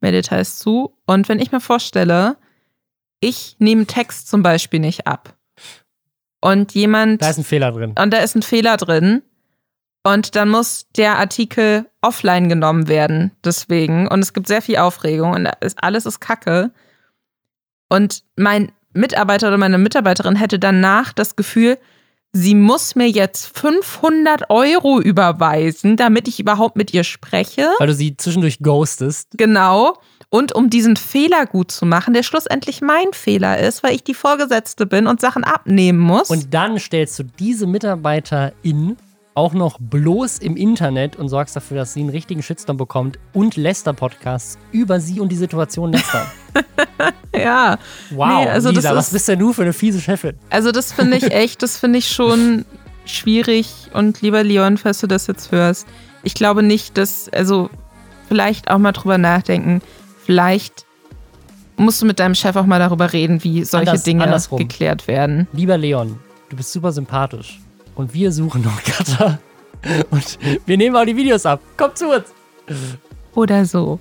mehr Details zu. Und wenn ich mir vorstelle, ich nehme Text zum Beispiel nicht ab. Und jemand. Da ist ein Fehler drin. Und da ist ein Fehler drin. Und dann muss der Artikel offline genommen werden, deswegen. Und es gibt sehr viel Aufregung und alles ist Kacke. Und mein Mitarbeiter oder meine Mitarbeiterin hätte danach das Gefühl, sie muss mir jetzt 500 Euro überweisen, damit ich überhaupt mit ihr spreche. Weil du sie zwischendurch ghostest. Genau. Und um diesen Fehler gut zu machen, der schlussendlich mein Fehler ist, weil ich die Vorgesetzte bin und Sachen abnehmen muss. Und dann stellst du diese Mitarbeiterin auch noch bloß im Internet und sorgst dafür, dass sie einen richtigen Shitstorm bekommt und Lester-Podcasts über sie und die Situation lästern. ja. Wow, Nee, also das Lisa, was ist- bist denn du für eine fiese Chefin? Also das finde ich echt, das finde ich schon schwierig. Und lieber Leon, falls du das jetzt hörst, ich glaube nicht, dass, also vielleicht auch mal drüber nachdenken, vielleicht musst du mit deinem Chef auch mal darüber reden, wie solche Anders- Dinge andersrum. geklärt werden. Lieber Leon, du bist super sympathisch. Und wir suchen noch Cutter. Und wir nehmen auch die Videos ab. Komm zu uns. Oder so.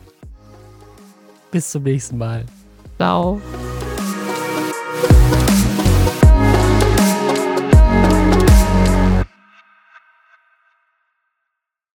Bis zum nächsten Mal. Ciao.